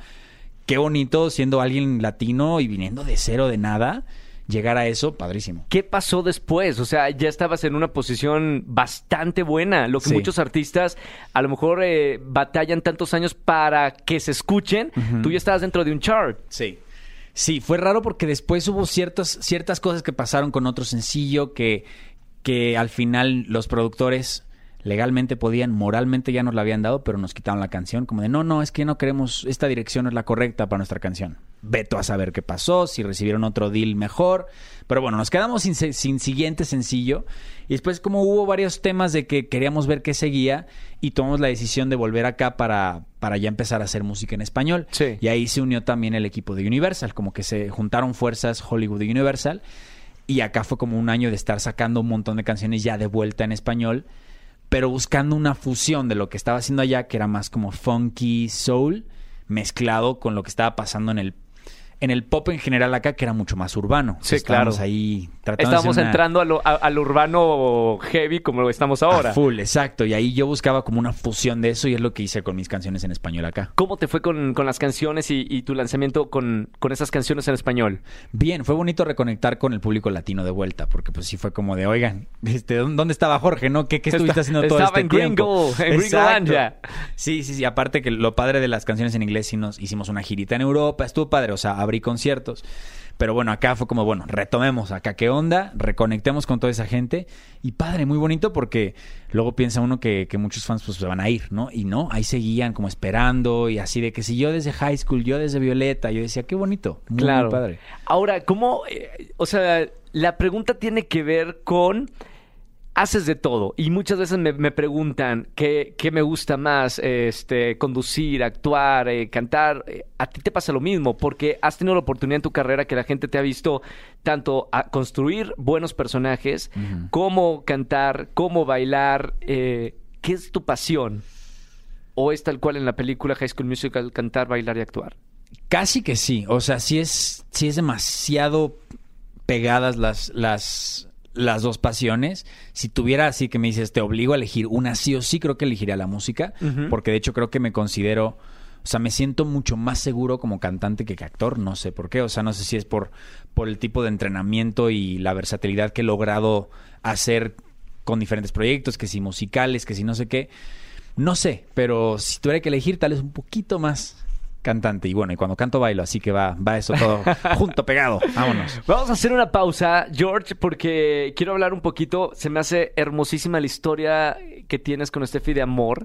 B: qué bonito siendo alguien latino y viniendo de cero, de nada, llegar a eso, padrísimo.
A: ¿Qué pasó después? O sea, ya estabas en una posición bastante buena. Lo que
B: Sí.
A: muchos artistas a lo mejor eh, batallan tantos años para que se escuchen. Tú ya estabas dentro de un chart.
B: Sí. Sí, fue raro porque después hubo ciertas, ciertas cosas que pasaron con otro sencillo que, que al final los productores legalmente podían, moralmente ya nos la habían dado, pero nos quitaron la canción, como de no, no, es que no queremos, esta dirección no es la correcta para nuestra canción. Veto a saber qué pasó, si recibieron otro deal mejor. Pero bueno, nos quedamos sin, sin siguiente sencillo. Y después, como hubo varios temas de que queríamos ver qué seguía, y tomamos la decisión de volver acá para, para ya empezar a hacer música en español.
A: Sí.
B: Y ahí se unió también el equipo de Universal, como que se juntaron fuerzas Hollywood y Universal. Y acá fue como un año de estar sacando un montón de canciones ya de vuelta en español, pero buscando una fusión de lo que estaba haciendo allá, que era más como funky soul, mezclado con lo que estaba pasando en el, en el pop en general acá, que era mucho más urbano.
A: Sí,
B: Estábamos
A: claro.
B: ahí tratando
A: Estábamos
B: una-
A: entrando a lo, a- al urbano heavy como lo estamos ahora.
B: a full, exacto. Y ahí yo buscaba como una fusión de eso y es lo que hice con mis canciones en español acá.
A: ¿Cómo te fue con, con las canciones y, y tu lanzamiento con, con esas canciones en español?
B: Bien, fue bonito reconectar con el público latino de vuelta, porque pues sí fue como de, oigan, este, ¿dó- ¿dónde estaba Jorge? ¿No? ¿Qué, qué estuviste haciendo todo
A: Estaba
B: este
A: en
B: tiempo?
A: Gringo, en Gringolandia.
B: Sí, sí, sí. Aparte que lo padre de las canciones en inglés, sí nos hicimos una girita en Europa, estuvo padre, o sea, abrí conciertos. Pero bueno, acá fue como, bueno, retomemos acá qué onda, reconectemos con toda esa gente. Y padre, muy bonito porque luego piensa uno que, que muchos fans pues se van a ir, ¿no? Y no, ahí seguían como esperando y así de que si yo desde high school, yo desde Violeta, yo decía, qué bonito, muy,
A: Claro.
B: muy padre.
A: Ahora, ¿cómo? eh, o sea, la pregunta tiene que ver con. Haces de todo y muchas veces me, me preguntan qué, qué me gusta más, este, conducir, actuar, eh, cantar. Eh, A ti te pasa lo mismo porque has tenido la oportunidad en tu carrera que la gente te ha visto tanto a construir buenos personajes
B: Ujú.
A: como cantar, como bailar. eh, ¿Qué es tu pasión? ¿O es tal cual en la película High School Musical cantar, bailar y actuar?
B: Casi que sí. O sea, sí es, sí es demasiado pegadas las, las, las dos pasiones. Si tuviera así que me dices, te obligo a elegir una sí o sí, creo que elegiría la música. Porque de hecho creo que me considero. O sea, me siento mucho más seguro como cantante que, que actor. No sé por qué. O sea, no sé si es por, por el tipo de entrenamiento y la versatilidad que he logrado hacer con diferentes proyectos, que si musicales, que si no sé qué. No sé, pero si tuviera que elegir, tal vez un poquito más cantante. Y bueno, y cuando canto bailo, así que va, va eso todo *laughs* junto, pegado. Vámonos.
A: Vamos a hacer una pausa, George, porque quiero hablar un poquito. Se me hace hermosísima la historia que tienes con Steffi de amor.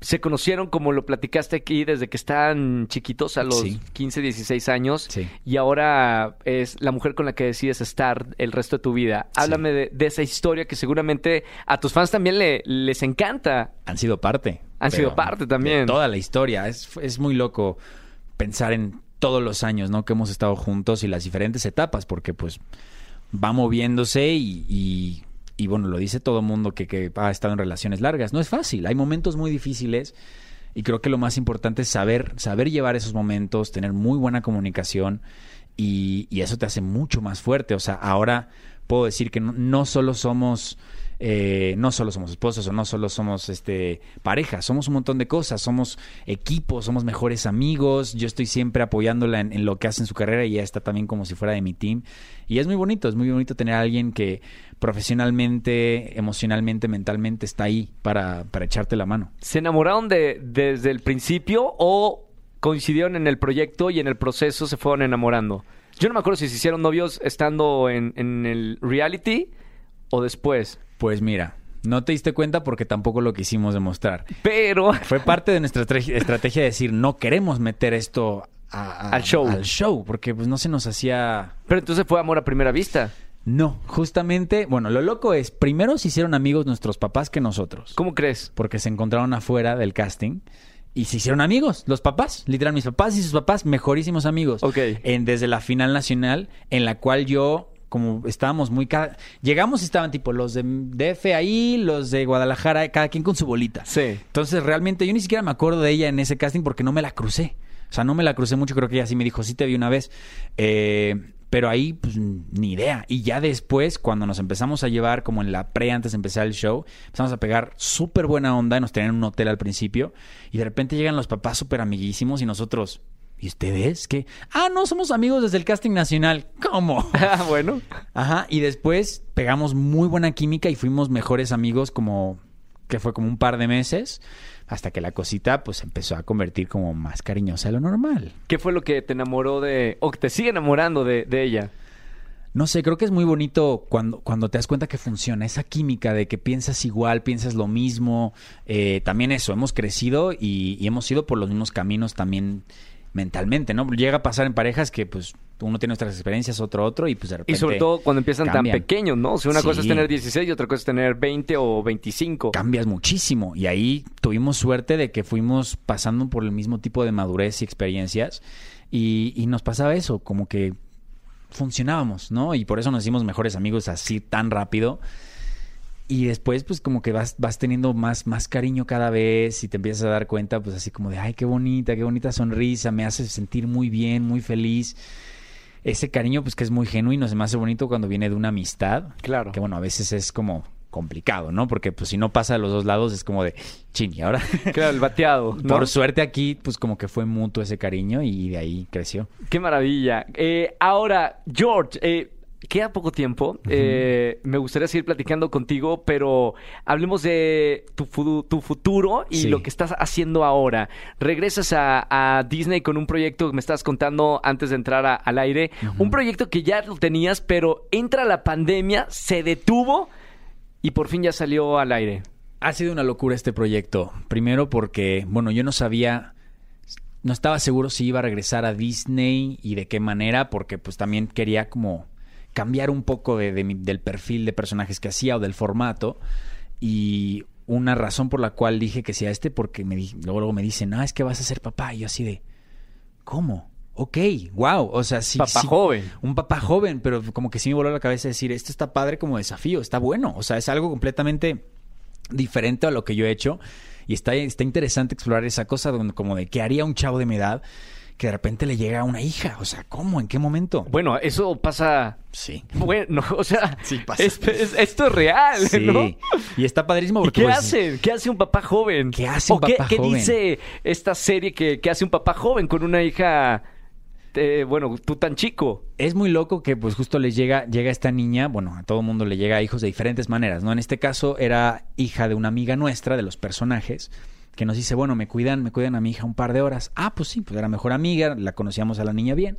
A: Se conocieron, como lo platicaste aquí, desde que están chiquitos, a los
B: Sí.
A: 15, 16 años.
B: Sí.
A: Y ahora es la mujer con la que decides estar el resto de tu vida. Háblame de, de esa historia que seguramente a tus fans también le- les encanta.
B: Han sido parte.
A: Han sido parte también.
B: toda la historia. Es, es muy loco pensar en todos los años, ¿no? Que hemos estado juntos y las diferentes etapas, porque pues va moviéndose y, y- y, bueno, lo dice todo mundo que, que ha estado en relaciones largas. No es fácil, hay momentos muy difíciles y creo que lo más importante es saber, saber llevar esos momentos, tener muy buena comunicación y, y eso te hace mucho más fuerte. O sea, ahora puedo decir que no, no solo somos... eh, no solo somos esposos o no solo somos este pareja, somos un montón de cosas, somos equipos, somos mejores amigos, yo estoy siempre apoyándola en, lo que hace en su carrera y ella está también como si fuera de mi team. Y es muy bonito, es muy bonito tener a alguien que profesionalmente, emocionalmente, mentalmente está ahí para, para echarte la mano.
A: ¿Se enamoraron de, desde el principio o coincidieron en el proyecto y en el proceso se fueron enamorando? Yo no me acuerdo si se hicieron novios estando en, en el reality o después.
B: Pues mira, no te diste cuenta porque tampoco lo quisimos demostrar.
A: Pero *laughs*
B: Fue parte de nuestra estra- estrategia de decir, no queremos meter esto a- a-
A: Al show.
B: Al show, porque pues no se nos hacía...
A: Pero entonces fue amor a primera vista.
B: No, justamente, bueno, lo loco es, primero se hicieron amigos nuestros papás que nosotros.
A: ¿Cómo crees?
B: Porque se encontraron afuera del casting y se hicieron amigos, los papás, literal, mis papás y sus papás, mejorísimos amigos.
A: Ok.
B: En, desde la final nacional, en la cual yo como estábamos muy... Cada, llegamos y estaban tipo los de DF ahí, los de Guadalajara, cada quien con su bolita.
A: Sí.
B: Entonces realmente yo ni siquiera me acuerdo de ella en ese casting porque no me la crucé. O sea, no me la crucé mucho, creo que ella sí me dijo, sí te vi una vez. Eh, pero ahí, pues, ni idea. Y ya después, cuando nos empezamos a llevar, como en la pre antes de empezar el show, empezamos a pegar súper buena onda. Nos tenían en un hotel al principio. Y de repente llegan los papás súper amiguísimos y nosotros, ¿y ustedes qué? Ah, no, somos amigos desde el casting nacional. ¿Cómo? *laughs*
A: Ah, bueno.
B: Ajá. Y después pegamos muy buena química y fuimos mejores amigos como que fue como un par de meses hasta que la cosita pues empezó a convertir como más cariñosa de lo normal.
A: ¿Qué fue lo que te enamoró de, o que te sigue enamorando de, de ella?
B: No sé, creo que es muy bonito cuando, cuando te das cuenta que funciona, esa química de que piensas igual, piensas lo mismo. Eh, también eso, hemos crecido y, y hemos ido por los mismos caminos también mentalmente, ¿no? Llega a pasar en parejas que pues uno tiene nuestras experiencias, otro otro y pues de repente
A: Y sobre todo cuando empiezan
B: cambian.
A: tan pequeños, ¿no? O sea, una cosa es
B: Sí.
A: tener 16 y otra cosa es tener 20 o 25.
B: cambias muchísimo y ahí tuvimos suerte de que fuimos pasando por el mismo tipo de madurez y experiencias y, y nos pasaba eso, como que funcionábamos, ¿no? Y por eso nos hicimos mejores amigos así tan rápido. Y después, pues como que vas, vas teniendo más, más cariño cada vez y te empiezas a dar cuenta, pues así como de, ay, qué bonita, qué bonita sonrisa, me hace sentir muy bien, muy feliz. Ese cariño, pues que es muy genuino, se me hace bonito cuando viene de una amistad.
A: Claro.
B: Que bueno, a veces es como complicado, ¿no? Porque pues si no pasa de los dos lados es como de, chin, y ahora... *laughs*
A: Claro, el bateado. *laughs* ¿no?
B: Por suerte aquí, pues como que fue mutuo ese cariño y de ahí creció.
A: Qué maravilla. Eh, ahora, George, eh, queda poco tiempo. Eh, me gustaría seguir platicando contigo, pero hablemos de tu, fu- tu futuro y
B: Sí.
A: lo que estás haciendo ahora. Regresas a, a Disney con un proyecto que me estás contando antes de entrar a- al aire. Un proyecto que ya lo tenías, pero entra la pandemia, se detuvo y por fin ya salió al aire.
B: Ha sido una locura este proyecto. Primero porque, bueno, yo no sabía, no estaba seguro si iba a regresar a Disney y de qué manera, porque pues también quería como cambiar un poco de, de mi- del perfil de personajes que hacía o del formato. Y una razón por la cual dije que sea este, porque me di- luego, luego me dicen, ah, es que vas a ser papá. Y yo así de, ¿cómo? Ok, wow. O sea, sí.
A: Papá
B: sí-
A: joven.
B: un papá joven, pero como que sí me voló a la cabeza decir, esto está padre como desafío, está bueno. O sea, es algo completamente diferente a lo que yo he hecho. Y está, está interesante explorar esa cosa donde, como de qué haría un chavo de mi edad que de repente le llega una hija. O sea, ¿cómo? ¿En qué momento?
A: Bueno, eso pasa...
B: Sí.
A: Bueno, o sea,
B: Sí, pasa.
A: es- es- esto es real,
B: Sí.
A: ¿no?
B: Y está padrísimo
A: ¿Y
B: porque
A: qué
B: pues,
A: hace? ¿Qué hace un papá joven?
B: ¿Qué hace un
A: ¿O qué-
B: papá
A: qué,
B: joven?
A: dice esta serie que, que hace un papá joven con una hija, eh, bueno, tú tan chico?
B: es muy loco que pues justo les llega llega esta niña, bueno, a todo mundo le llega hijos de diferentes maneras, ¿no? En este caso era hija de una amiga nuestra de los personajes que nos dice, bueno, me cuidan, me cuidan a mi hija un par de horas. Ah, pues sí, pues era mejor amiga, la conocíamos a la niña bien,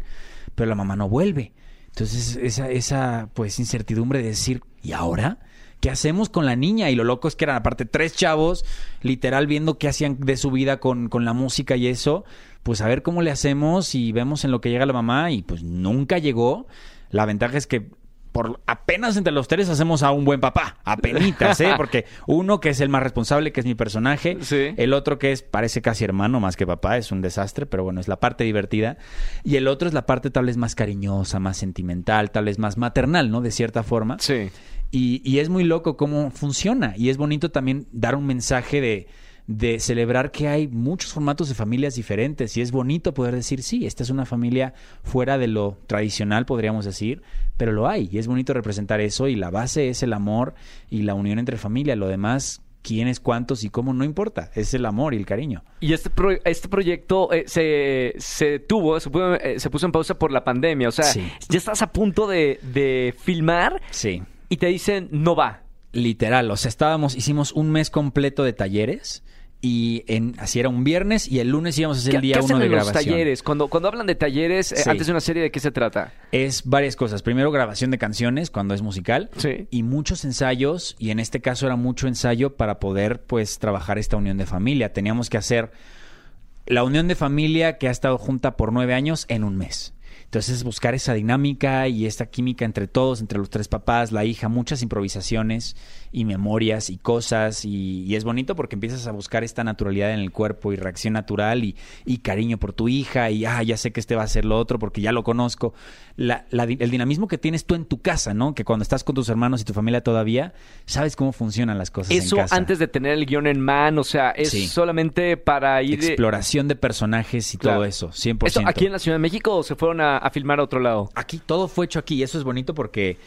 B: pero la mamá no vuelve. Entonces, esa, esa pues incertidumbre de decir, ¿y ahora? ¿Qué hacemos con la niña? Y lo loco es que eran aparte tres chavos, literal viendo qué hacían de su vida con, con la música y eso. Pues a ver cómo le hacemos y vemos en lo que llega la mamá y pues nunca llegó. La ventaja es que por apenas entre los tres hacemos a un buen papá, apenitas, ¿eh? *laughs* Porque uno que es el más responsable, que es mi personaje,
A: Sí.
B: el otro que es parece casi hermano más que papá, es un desastre, pero bueno, es la parte divertida, y el otro es la parte tal vez más cariñosa, más sentimental, tal vez más maternal, ¿no? De cierta forma.
A: Sí.
B: Y, y es muy loco cómo funciona. Y es bonito también dar un mensaje de, de celebrar que hay muchos formatos de familias diferentes. Y es bonito poder decir, sí, esta es una familia fuera de lo tradicional, podríamos decir, pero lo hay. Y es bonito representar eso. Y la base es el amor y la unión entre familia. Lo demás, quiénes, cuántos y cómo, no importa. Es el amor y el cariño.
A: Y este, pro- este proyecto eh, se, se tuvo, se, puso, eh, se puso en pausa por la pandemia. O sea,
B: Sí.
A: ya estás a punto de, de filmar
B: Sí.
A: y te dicen, no va.
B: Literal, o sea, estábamos, hicimos un mes completo de talleres y en, así era un viernes y el lunes íbamos a hacer
A: ¿Qué,
B: el día
A: qué hacen
B: uno de
A: en los
B: grabación.
A: talleres? Cuando, cuando hablan de talleres, eh, antes de una serie, ¿de qué se trata?
B: Es varias cosas. Primero, grabación de canciones cuando es musical.
A: Sí.
B: Y muchos ensayos. Y en este caso era mucho ensayo para poder, pues, trabajar esta unión de familia. Teníamos que hacer la unión de familia que ha estado junta por nueve años en un mes. Entonces buscar esa dinámica y esta química entre todos, entre los tres papás, la hija, muchas improvisaciones y memorias y cosas y, y es bonito porque empiezas a buscar esta naturalidad en el cuerpo y reacción natural y, y cariño por tu hija y ah, ya sé que este va a ser lo otro porque ya lo conozco. La, la el dinamismo que tienes tú en tu casa, ¿no? Que cuando estás con tus hermanos y tu familia todavía, sabes cómo funcionan las cosas
A: Eso
B: en casa.
A: antes de tener el guion en mano, o sea, es
B: Sí.
A: solamente para ir...
B: Exploración de personajes y
A: Claro.
B: todo eso, 100%.
A: ¿Eso aquí en la Ciudad de México o se fueron a, a filmar a otro lado?
B: Aquí todo fue hecho aquí y eso es bonito porque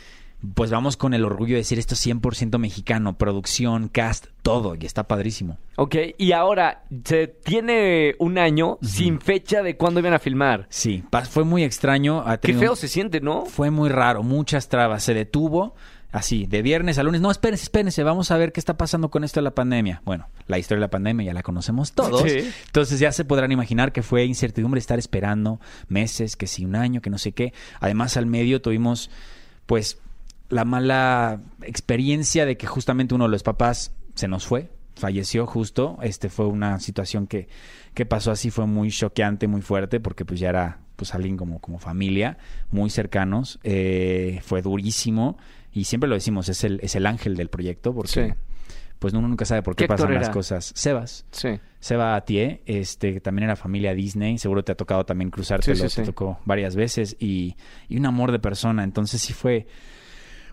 B: pues vamos con el orgullo de decir esto es 100% mexicano, producción, cast, todo y está padrísimo.
A: Ok, y ahora se tiene un año sin fecha de cuándo iban a filmar.
B: Sí, fue muy extraño.
A: Qué feo se siente, ¿no?
B: Fue muy raro, muchas trabas. Se detuvo así, de viernes a lunes. No, espérense, espérense, vamos a ver qué está pasando con esto de la pandemia. Bueno, la historia de la pandemia ya la conocemos todos.
A: Sí.
B: Entonces ya se podrán imaginar que fue incertidumbre estar esperando meses, que si un año, que no sé qué. Además, al medio tuvimos, pues, la mala experiencia de que justamente uno de los papás se nos fue, falleció justo. Este fue una situación que, que pasó así, fue muy choqueante, muy fuerte, porque pues ya era pues alguien como, como familia, muy cercanos. Eh, fue durísimo. Y siempre lo decimos, es el, es el ángel del proyecto, porque
A: Sí.
B: pues uno nunca sabe por
A: ¿Qué
B: qué pasan las cosas. Sebas.
A: Sí.
B: Seba Atié, este, que también era familia Disney, seguro te ha tocado también cruzártelo,
A: Sí, sí, sí.
B: te tocó varias veces y, y un amor de persona, entonces sí fue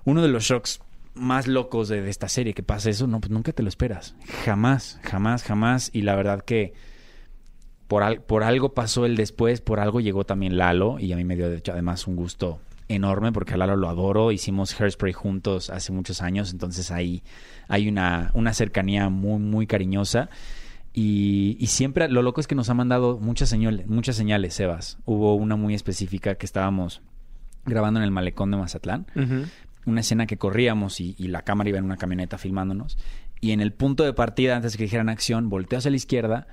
B: uno de los shocks más locos de, de esta serie, que pasa eso, no, pues nunca te lo esperas, jamás, jamás, jamás, y la verdad que por, al- por algo pasó el después, por algo llegó también Lalo, y a mí me dio de hecho, además un gusto enorme porque a Lalo lo adoro, hicimos Hairspray juntos hace muchos años, entonces ahí hay una, una cercanía muy, muy cariñosa. Y, y siempre, lo loco es que nos ha mandado muchas señales, muchas señales, Sebas. Hubo una muy específica que estábamos grabando en el malecón de Mazatlán, una escena que corríamos y, y la cámara iba en una camioneta filmándonos. Y en el punto de partida, antes de que dijeran acción, volteo hacia la izquierda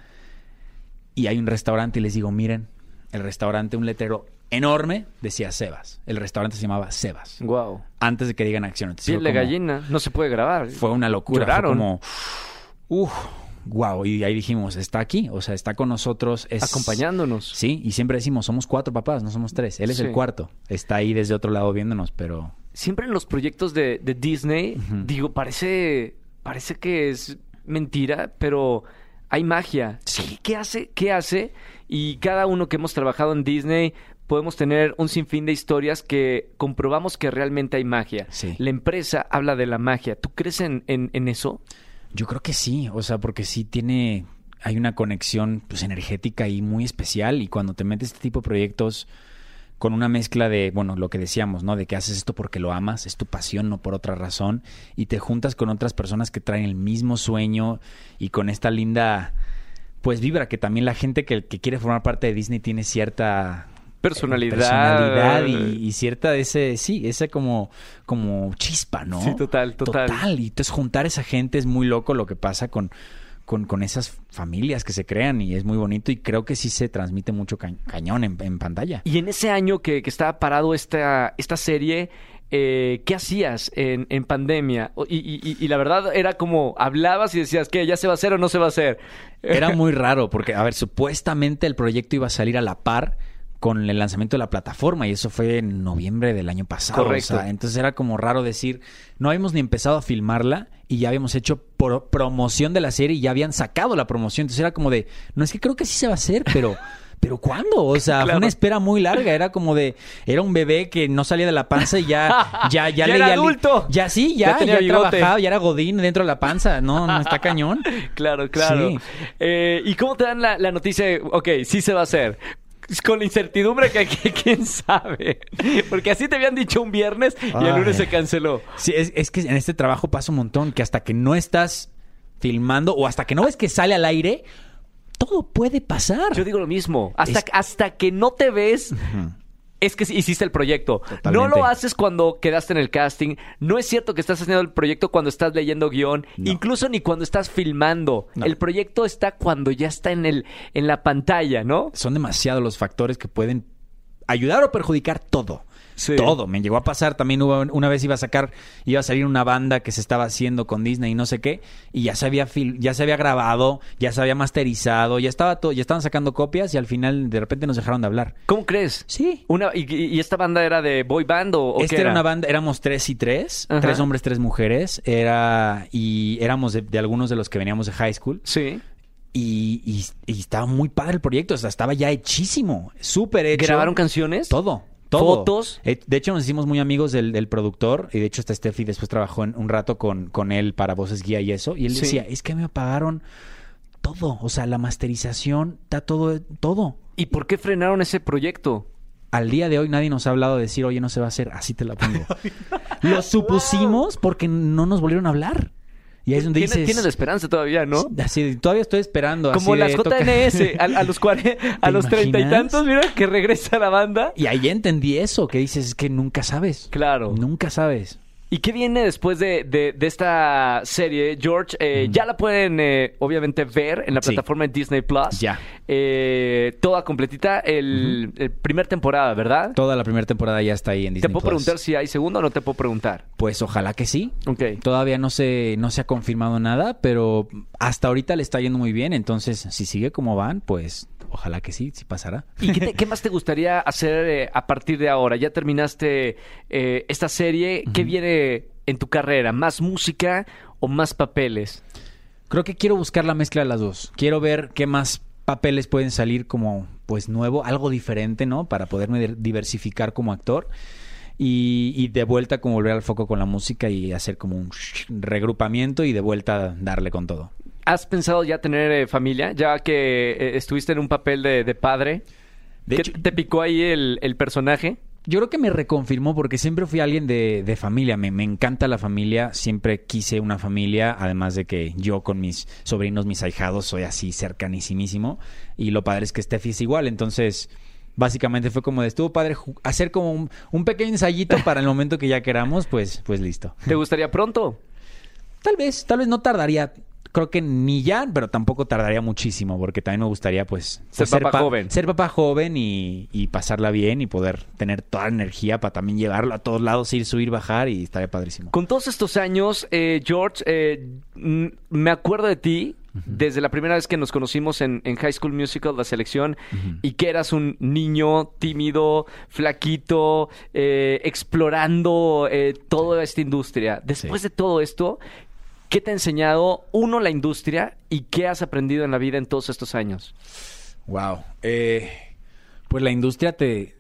B: y hay un restaurante y les digo, miren, el restaurante, un letrero enorme, decía Sebas. El restaurante se llamaba Sebas.
A: Wow.
B: Antes de que digan acción. Entonces
A: Piel de
B: como-
A: gallina, no se puede grabar.
B: Fue una locura.
A: Lloraron.
B: Fue como, uff, wow. Y ahí dijimos, está aquí, o sea, está con nosotros. Es,
A: Acompañándonos.
B: Sí, y siempre decimos, somos cuatro papás, no somos tres. Él es
A: Sí.
B: el cuarto. Está ahí desde otro lado viéndonos, pero
A: Siempre en los proyectos de, de Disney, digo, parece, parece que es mentira, pero hay magia.
B: Sí.
A: ¿Qué hace? ¿Qué hace? Y cada uno que hemos trabajado en Disney podemos tener un sinfín de historias que comprobamos que realmente hay magia.
B: Sí.
A: La empresa habla de la magia. ¿Tú crees en, en- en eso?
B: Yo creo que sí, o sea, porque sí tiene, hay una conexión pues energética y muy especial y cuando te metes este tipo de proyectos con una mezcla de, bueno, lo que decíamos, ¿no? De que haces esto porque lo amas, es tu pasión, no por otra razón, y te juntas con otras personas que traen el mismo sueño y con esta linda, pues vibra que también la gente que, que quiere formar parte de Disney tiene cierta
A: Personalidad.
B: personalidad y, y cierta ese sí ese como como chispa no
A: Sí, total, total.
B: y entonces juntar esa gente es muy loco lo que pasa con con, con esas familias que se crean y es muy bonito y creo que sí se transmite mucho ca- cañón en, en pantalla
A: Y en ese año que, que estaba parado esta, esta serie, eh, ¿qué hacías en, en pandemia? O- Y, y- y- y la verdad era como, hablabas y decías, ¿qué? ¿Ya se va a hacer o no se va a hacer?
B: Era *laughs* muy raro porque, a ver, supuestamente el proyecto iba a salir a la par con el lanzamiento de la plataforma y eso fue en noviembre del año pasado.
A: Correcto.
B: O sea, entonces era como raro decir, no habíamos ni empezado a filmarla y ya habíamos hecho pro- promoción de la serie y ya habían sacado la promoción. Entonces era como de, no es que creo que sí se va a hacer, pero... *laughs* ¿Pero cuándo? O sea, fue una espera muy larga. Era como de... Era un bebé que no salía de la panza y ya... Ya, ya, *laughs*
A: Ya
B: leía
A: era adulto.
B: Ya sí,
A: Ya
B: ya,
A: tenía
B: ya, trabajaba, ya era godín dentro de la panza. No, no, está *laughs* cañón.
A: Claro, claro.
B: Sí.
A: Eh, ¿Y cómo te dan la, la noticia? de, Ok, sí se va a hacer. *laughs* Con la incertidumbre que, que quién sabe. Porque así te habían dicho un viernes y el lunes se canceló.
B: Sí, es, es que en este trabajo pasa un montón, que hasta que no estás filmando o hasta que no ves que sale al aire, todo puede pasar.
A: Yo digo lo mismo. Hasta,
B: Es-
A: hasta que no te ves. Es que hiciste el proyecto.
B: Totalmente.
A: No lo haces cuando quedaste en el casting. No es cierto que estás haciendo el proyecto cuando estás leyendo guion.
B: No.
A: Incluso ni cuando estás filmando.
B: No.
A: El proyecto está cuando ya está en, el, en la pantalla, ¿no?
B: Son demasiados los factores que pueden ayudar o perjudicar todo.
A: Sí.
B: Todo. Me llegó a pasar. También hubo una vez iba a sacar, iba a salir una banda que se estaba haciendo con Disney y no sé qué, y ya se había fil- ya se había grabado, ya se había masterizado, ya estaba todo, ya estaban sacando copias y al final de repente nos dejaron de hablar.
A: ¿Cómo crees?
B: Sí.
A: Una, y, y esta banda era de boy band o, o
B: Esta
A: qué
B: era una banda, éramos tres y tres,
A: Ajá.
B: tres hombres, tres mujeres, era y éramos de, de algunos de los que veníamos de high school
A: Sí.
B: y, y- y estaba muy padre el proyecto, o sea, estaba ya hechísimo, súper hecho.
A: ¿Grabaron canciones?
B: Todo. Todo.
A: ¿Fotos?
B: Eh, De hecho, nos hicimos muy amigos del, del productor. Y de hecho, hasta Steffi después trabajó en- un rato con, con él para voces guía y eso. Y él
A: Sí.
B: decía, es que me apagaron todo. O sea, la masterización, está todo, todo.
A: ¿Y por qué frenaron ese proyecto?
B: Al día de hoy nadie nos ha hablado de decir, oye, no se va a hacer, así te la pongo. *laughs* Lo supusimos porque no nos volvieron a hablar. Y ahí es donde dices...
A: tienes esperanza todavía, ¿no?
B: Así, todavía estoy esperando.
A: Como
B: así
A: las
B: de,
A: JNS, a, a los a
B: ¿Te
A: los treinta y tantos, mira, que regresa la banda.
B: Y ahí entendí eso, que dices, es que nunca sabes.
A: Claro.
B: Nunca sabes.
A: ¿Y qué viene después de, de- de esta serie, George? Eh, Ya la pueden, eh, obviamente, ver en la plataforma de Disney Plus.
B: Ya.
A: Eh, toda completita, el, el primer temporada, ¿verdad?
B: Toda la primera temporada ya está ahí en Disney
A: ¿Te puedo
B: Plus.
A: preguntar si hay segunda o no te puedo preguntar?
B: Pues ojalá que sí.
A: Ok.
B: Todavía no se, no se ha confirmado nada, pero hasta ahorita le está yendo muy bien. Entonces, si sigue como van, pues ojalá que sí, sí pasará.
A: ¿Y qué, te- qué más te gustaría hacer eh, a partir de ahora? Ya terminaste eh, esta serie. ¿Qué viene en tu carrera? ¿Más música o más papeles?
B: Creo que quiero buscar la mezcla de las dos. Quiero ver qué más papeles pueden salir como pues nuevo, algo diferente, ¿no? Para poderme de- diversificar como actor. Y, y de vuelta como volver al foco con la música y hacer como un regrupamiento y de vuelta darle con todo.
A: ¿Has pensado ya tener eh, familia? Ya que eh, estuviste en un papel de, de padre.
B: De
A: ¿Qué
B: hecho-
A: ¿Te picó ahí el, el personaje?
B: Yo creo que me reconfirmó porque siempre fui alguien de, de familia. Me, me encanta la familia. Siempre quise una familia. Además de que yo con mis sobrinos, mis ahijados, soy así cercanísimísimo. Y lo padre es que Steffi es igual. Entonces, básicamente fue como de estuvo padre hacer como un, un pequeño ensayito *laughs* para el momento que ya queramos. Pues, pues listo.
A: ¿Te gustaría pronto?
B: Tal vez, tal vez no tardaría. Creo que ni ya, pero tampoco tardaría muchísimo, porque también me gustaría, pues,
A: Ser
B: pues,
A: papá
B: pa-
A: joven.
B: Ser papá joven y, y pasarla bien y poder tener toda la energía para también llevarlo a todos lados, ir, subir, bajar y estaría padrísimo.
A: Con todos estos años, eh, George, eh, me acuerdo de ti desde la primera vez que nos conocimos en, en High School Musical, la selección, y que eras un niño tímido, flaquito, eh, explorando eh, toda esta industria. Después de todo esto, ¿qué te ha enseñado, uno, la industria y qué has aprendido en la vida en todos estos años?
B: Wow. pues la industria te,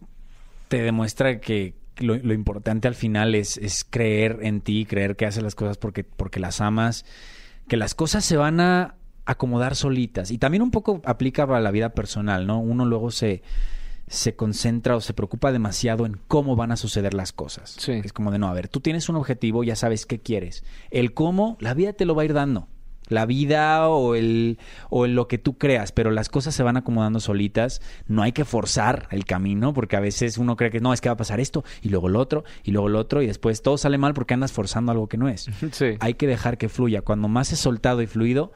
B: te demuestra que lo, lo importante al final es, es creer en ti, creer que haces las cosas porque, porque las amas, que las cosas se van a acomodar solitas. Y también un poco aplica para la vida personal, ¿no? Uno luego se, se concentra o se preocupa demasiado en cómo van a suceder las cosas.
A: Sí.
B: Es como de, no, a ver, tú tienes un objetivo, ya sabes qué quieres. El cómo, la vida te lo va a ir dando. La vida o el o lo que tú creas, pero las cosas se van acomodando solitas. No hay que forzar el camino, porque a veces uno cree que no, es que va a pasar esto, y luego lo otro, y luego lo otro, y después todo sale mal porque andas forzando algo que no es. *laughs*
A: Sí.
B: Hay que dejar que fluya. Cuando más es soltado y fluido,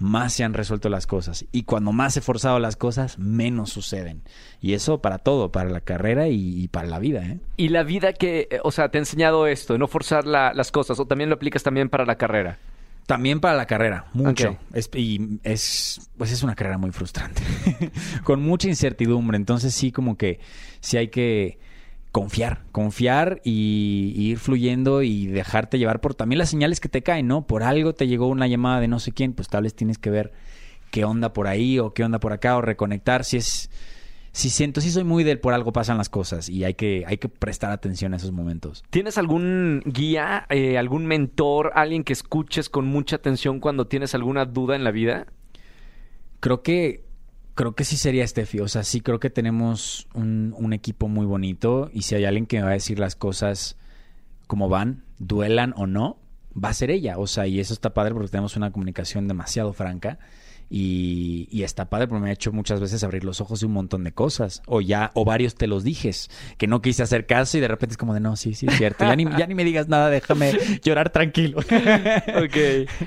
B: más se han resuelto las cosas. Y cuando más he forzado las cosas, menos suceden. Y eso para todo, para la carrera y, y para la vida, ¿eh?
A: Y la vida que, eh, o sea, te ha enseñado esto, no forzar la- las cosas, o también lo aplicas también para la carrera.
B: También para la carrera, mucho. Es, y es, pues es una carrera muy frustrante, *laughs* con mucha incertidumbre. Entonces sí, como que sí hay que confiar, confiar y, y ir fluyendo y dejarte llevar por también las señales que te caen, ¿no? Por algo te llegó una llamada de no sé quién, pues tal vez tienes que ver qué onda por ahí o qué onda por acá o reconectar. Si es, si siento, sí soy muy del por algo pasan las cosas y hay que, hay que prestar atención a esos momentos.
A: ¿Tienes algún guía, eh, algún mentor, alguien que escuches con mucha atención cuando tienes alguna duda en la vida?
B: Creo que creo que sí sería Steffi. O sea, sí creo que tenemos un, un equipo muy bonito. Y si hay alguien que me va a decir las cosas como van, duelan o no, va a ser ella. O sea, y eso está padre porque tenemos una comunicación demasiado franca. Y, y está padre porque me ha hecho muchas veces abrir los ojos de un montón de cosas. O ya, o varios te los dijes, que no quise hacer caso y de repente es como de no, sí, sí, es cierto. Ya ni, ya ni me digas nada, déjame llorar tranquilo. *laughs*
A: Ok.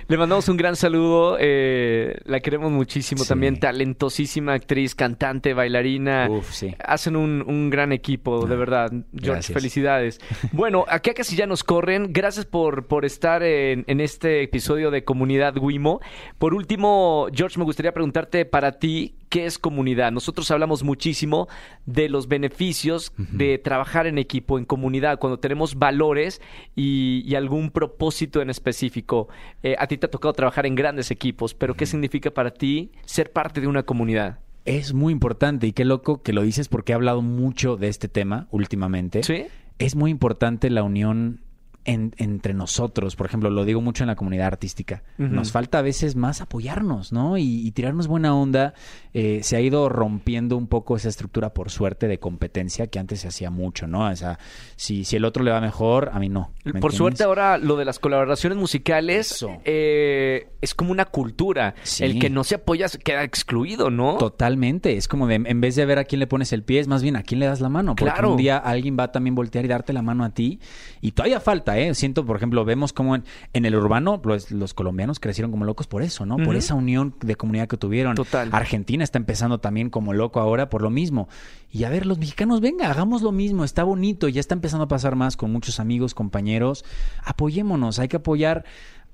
A: Le mandamos un gran saludo. eh, la queremos muchísimo.
B: Sí.
A: También talentosísima actriz, cantante, bailarina.
B: Uf, sí.
A: Hacen un, un gran equipo, de
B: Ah,
A: verdad. George,
B: gracias.
A: felicidades. *laughs* Bueno, acá casi ya nos corren. Gracias por, por estar en, en este episodio de Comunidad Wimo. Por último, George, me gustaría preguntarte para ti, ¿qué es comunidad? Nosotros hablamos muchísimo de los beneficios de trabajar en equipo, en comunidad, cuando tenemos valores y, y algún propósito en específico. Eh, a ti te ha tocado trabajar en grandes equipos, pero ¿qué significa para ti ser parte de una comunidad?
B: Es muy importante y qué loco que lo dices porque he hablado mucho de este tema últimamente.
A: ¿Sí?
B: Es muy importante la unión en- entre nosotros. Por ejemplo, lo digo mucho en la comunidad artística. Nos falta a veces más apoyarnos, ¿no? Y, y tirarnos buena onda. Eh, se ha ido rompiendo un poco esa estructura, por suerte, de competencia que antes se hacía mucho, ¿no? O sea, si, si el otro le va mejor, a mí no. ¿me
A: Por
B: entiendes?
A: suerte ahora lo de las colaboraciones musicales eh, es como una cultura.
B: Sí.
A: El que no se apoya queda excluido, ¿no?
B: Totalmente. Es como de, en vez de ver a quién le pones el pie, es más bien a quién le das la mano. Porque
A: Claro.
B: un día alguien va a también voltear y darte la mano a ti. Y todavía falta, ¿eh? Siento, por ejemplo, vemos como en, en el urbano pues, los colombianos crecieron como locos por eso, ¿no? Por esa unión de comunidad que tuvieron.
A: Total.
B: Argentina está empezando también como loco ahora por lo mismo. Y a ver, los mexicanos, venga, hagamos lo mismo. Está bonito. Ya está empezando a pasar más con muchos amigos, compañeros. Apoyémonos. Hay que apoyar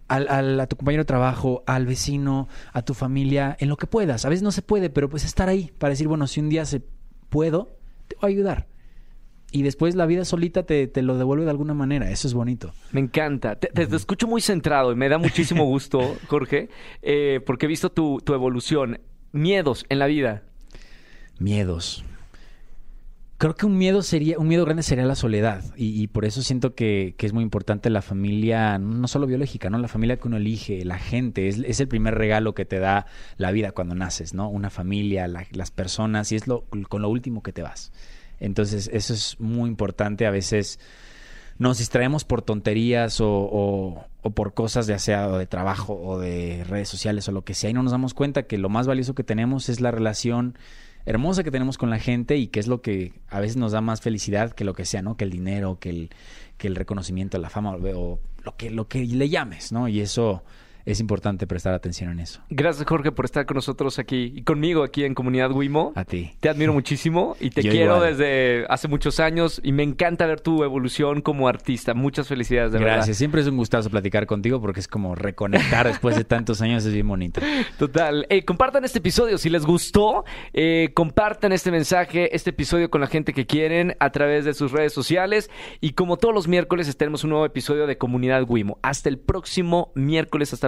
B: al, al- a tu compañero de trabajo, al vecino, a tu familia, en lo que puedas. A veces no se puede, pero pues estar ahí para decir, bueno, si un día se puedo, te voy a ayudar. Y después la vida solita te, te lo devuelve de alguna manera. Eso es bonito.
A: Me encanta. Te, te- te escucho muy centrado y me da muchísimo *laughs* gusto, Jorge, eh, porque he visto tu, tu evolución. Miedos en la vida.
B: Miedos. Creo que un miedo sería, un miedo grande sería la soledad. Y, y por eso siento que, que es muy importante la familia, no solo biológica, ¿no? La familia que uno elige, la gente, es, es el primer regalo que te da la vida cuando naces, ¿no? Una familia, la- las personas, y es lo, con lo último que te vas. Entonces, eso es muy importante. A veces nos distraemos por tonterías o, por cosas ya sea o de trabajo o de redes sociales o lo que sea y no nos damos cuenta que lo más valioso que tenemos es la relación hermosa que tenemos con la gente y que es lo que a veces nos da más felicidad que lo que sea, ¿no? Que el dinero, que el, que el reconocimiento, la fama o lo que, lo que le llames, ¿no? Y eso es importante prestar atención en eso.
A: Gracias, Jorge, por estar con nosotros aquí y conmigo aquí en Comunidad Wimo.
B: A ti.
A: Te admiro muchísimo y te
B: Yo
A: quiero
B: igual.
A: desde hace muchos años y me encanta ver tu evolución como artista. Muchas felicidades, de
B: Gracias.
A: verdad.
B: Siempre es un gustazo platicar contigo porque es como reconectar después de tantos años, es bien bonito. *laughs*
A: Total. Eh, compartan este episodio. Si les gustó, eh, compartan este mensaje, este episodio con la gente que quieren a través de sus redes sociales. Y como todos los miércoles, estaremos un nuevo episodio de Comunidad Wimo. Hasta el próximo miércoles, hasta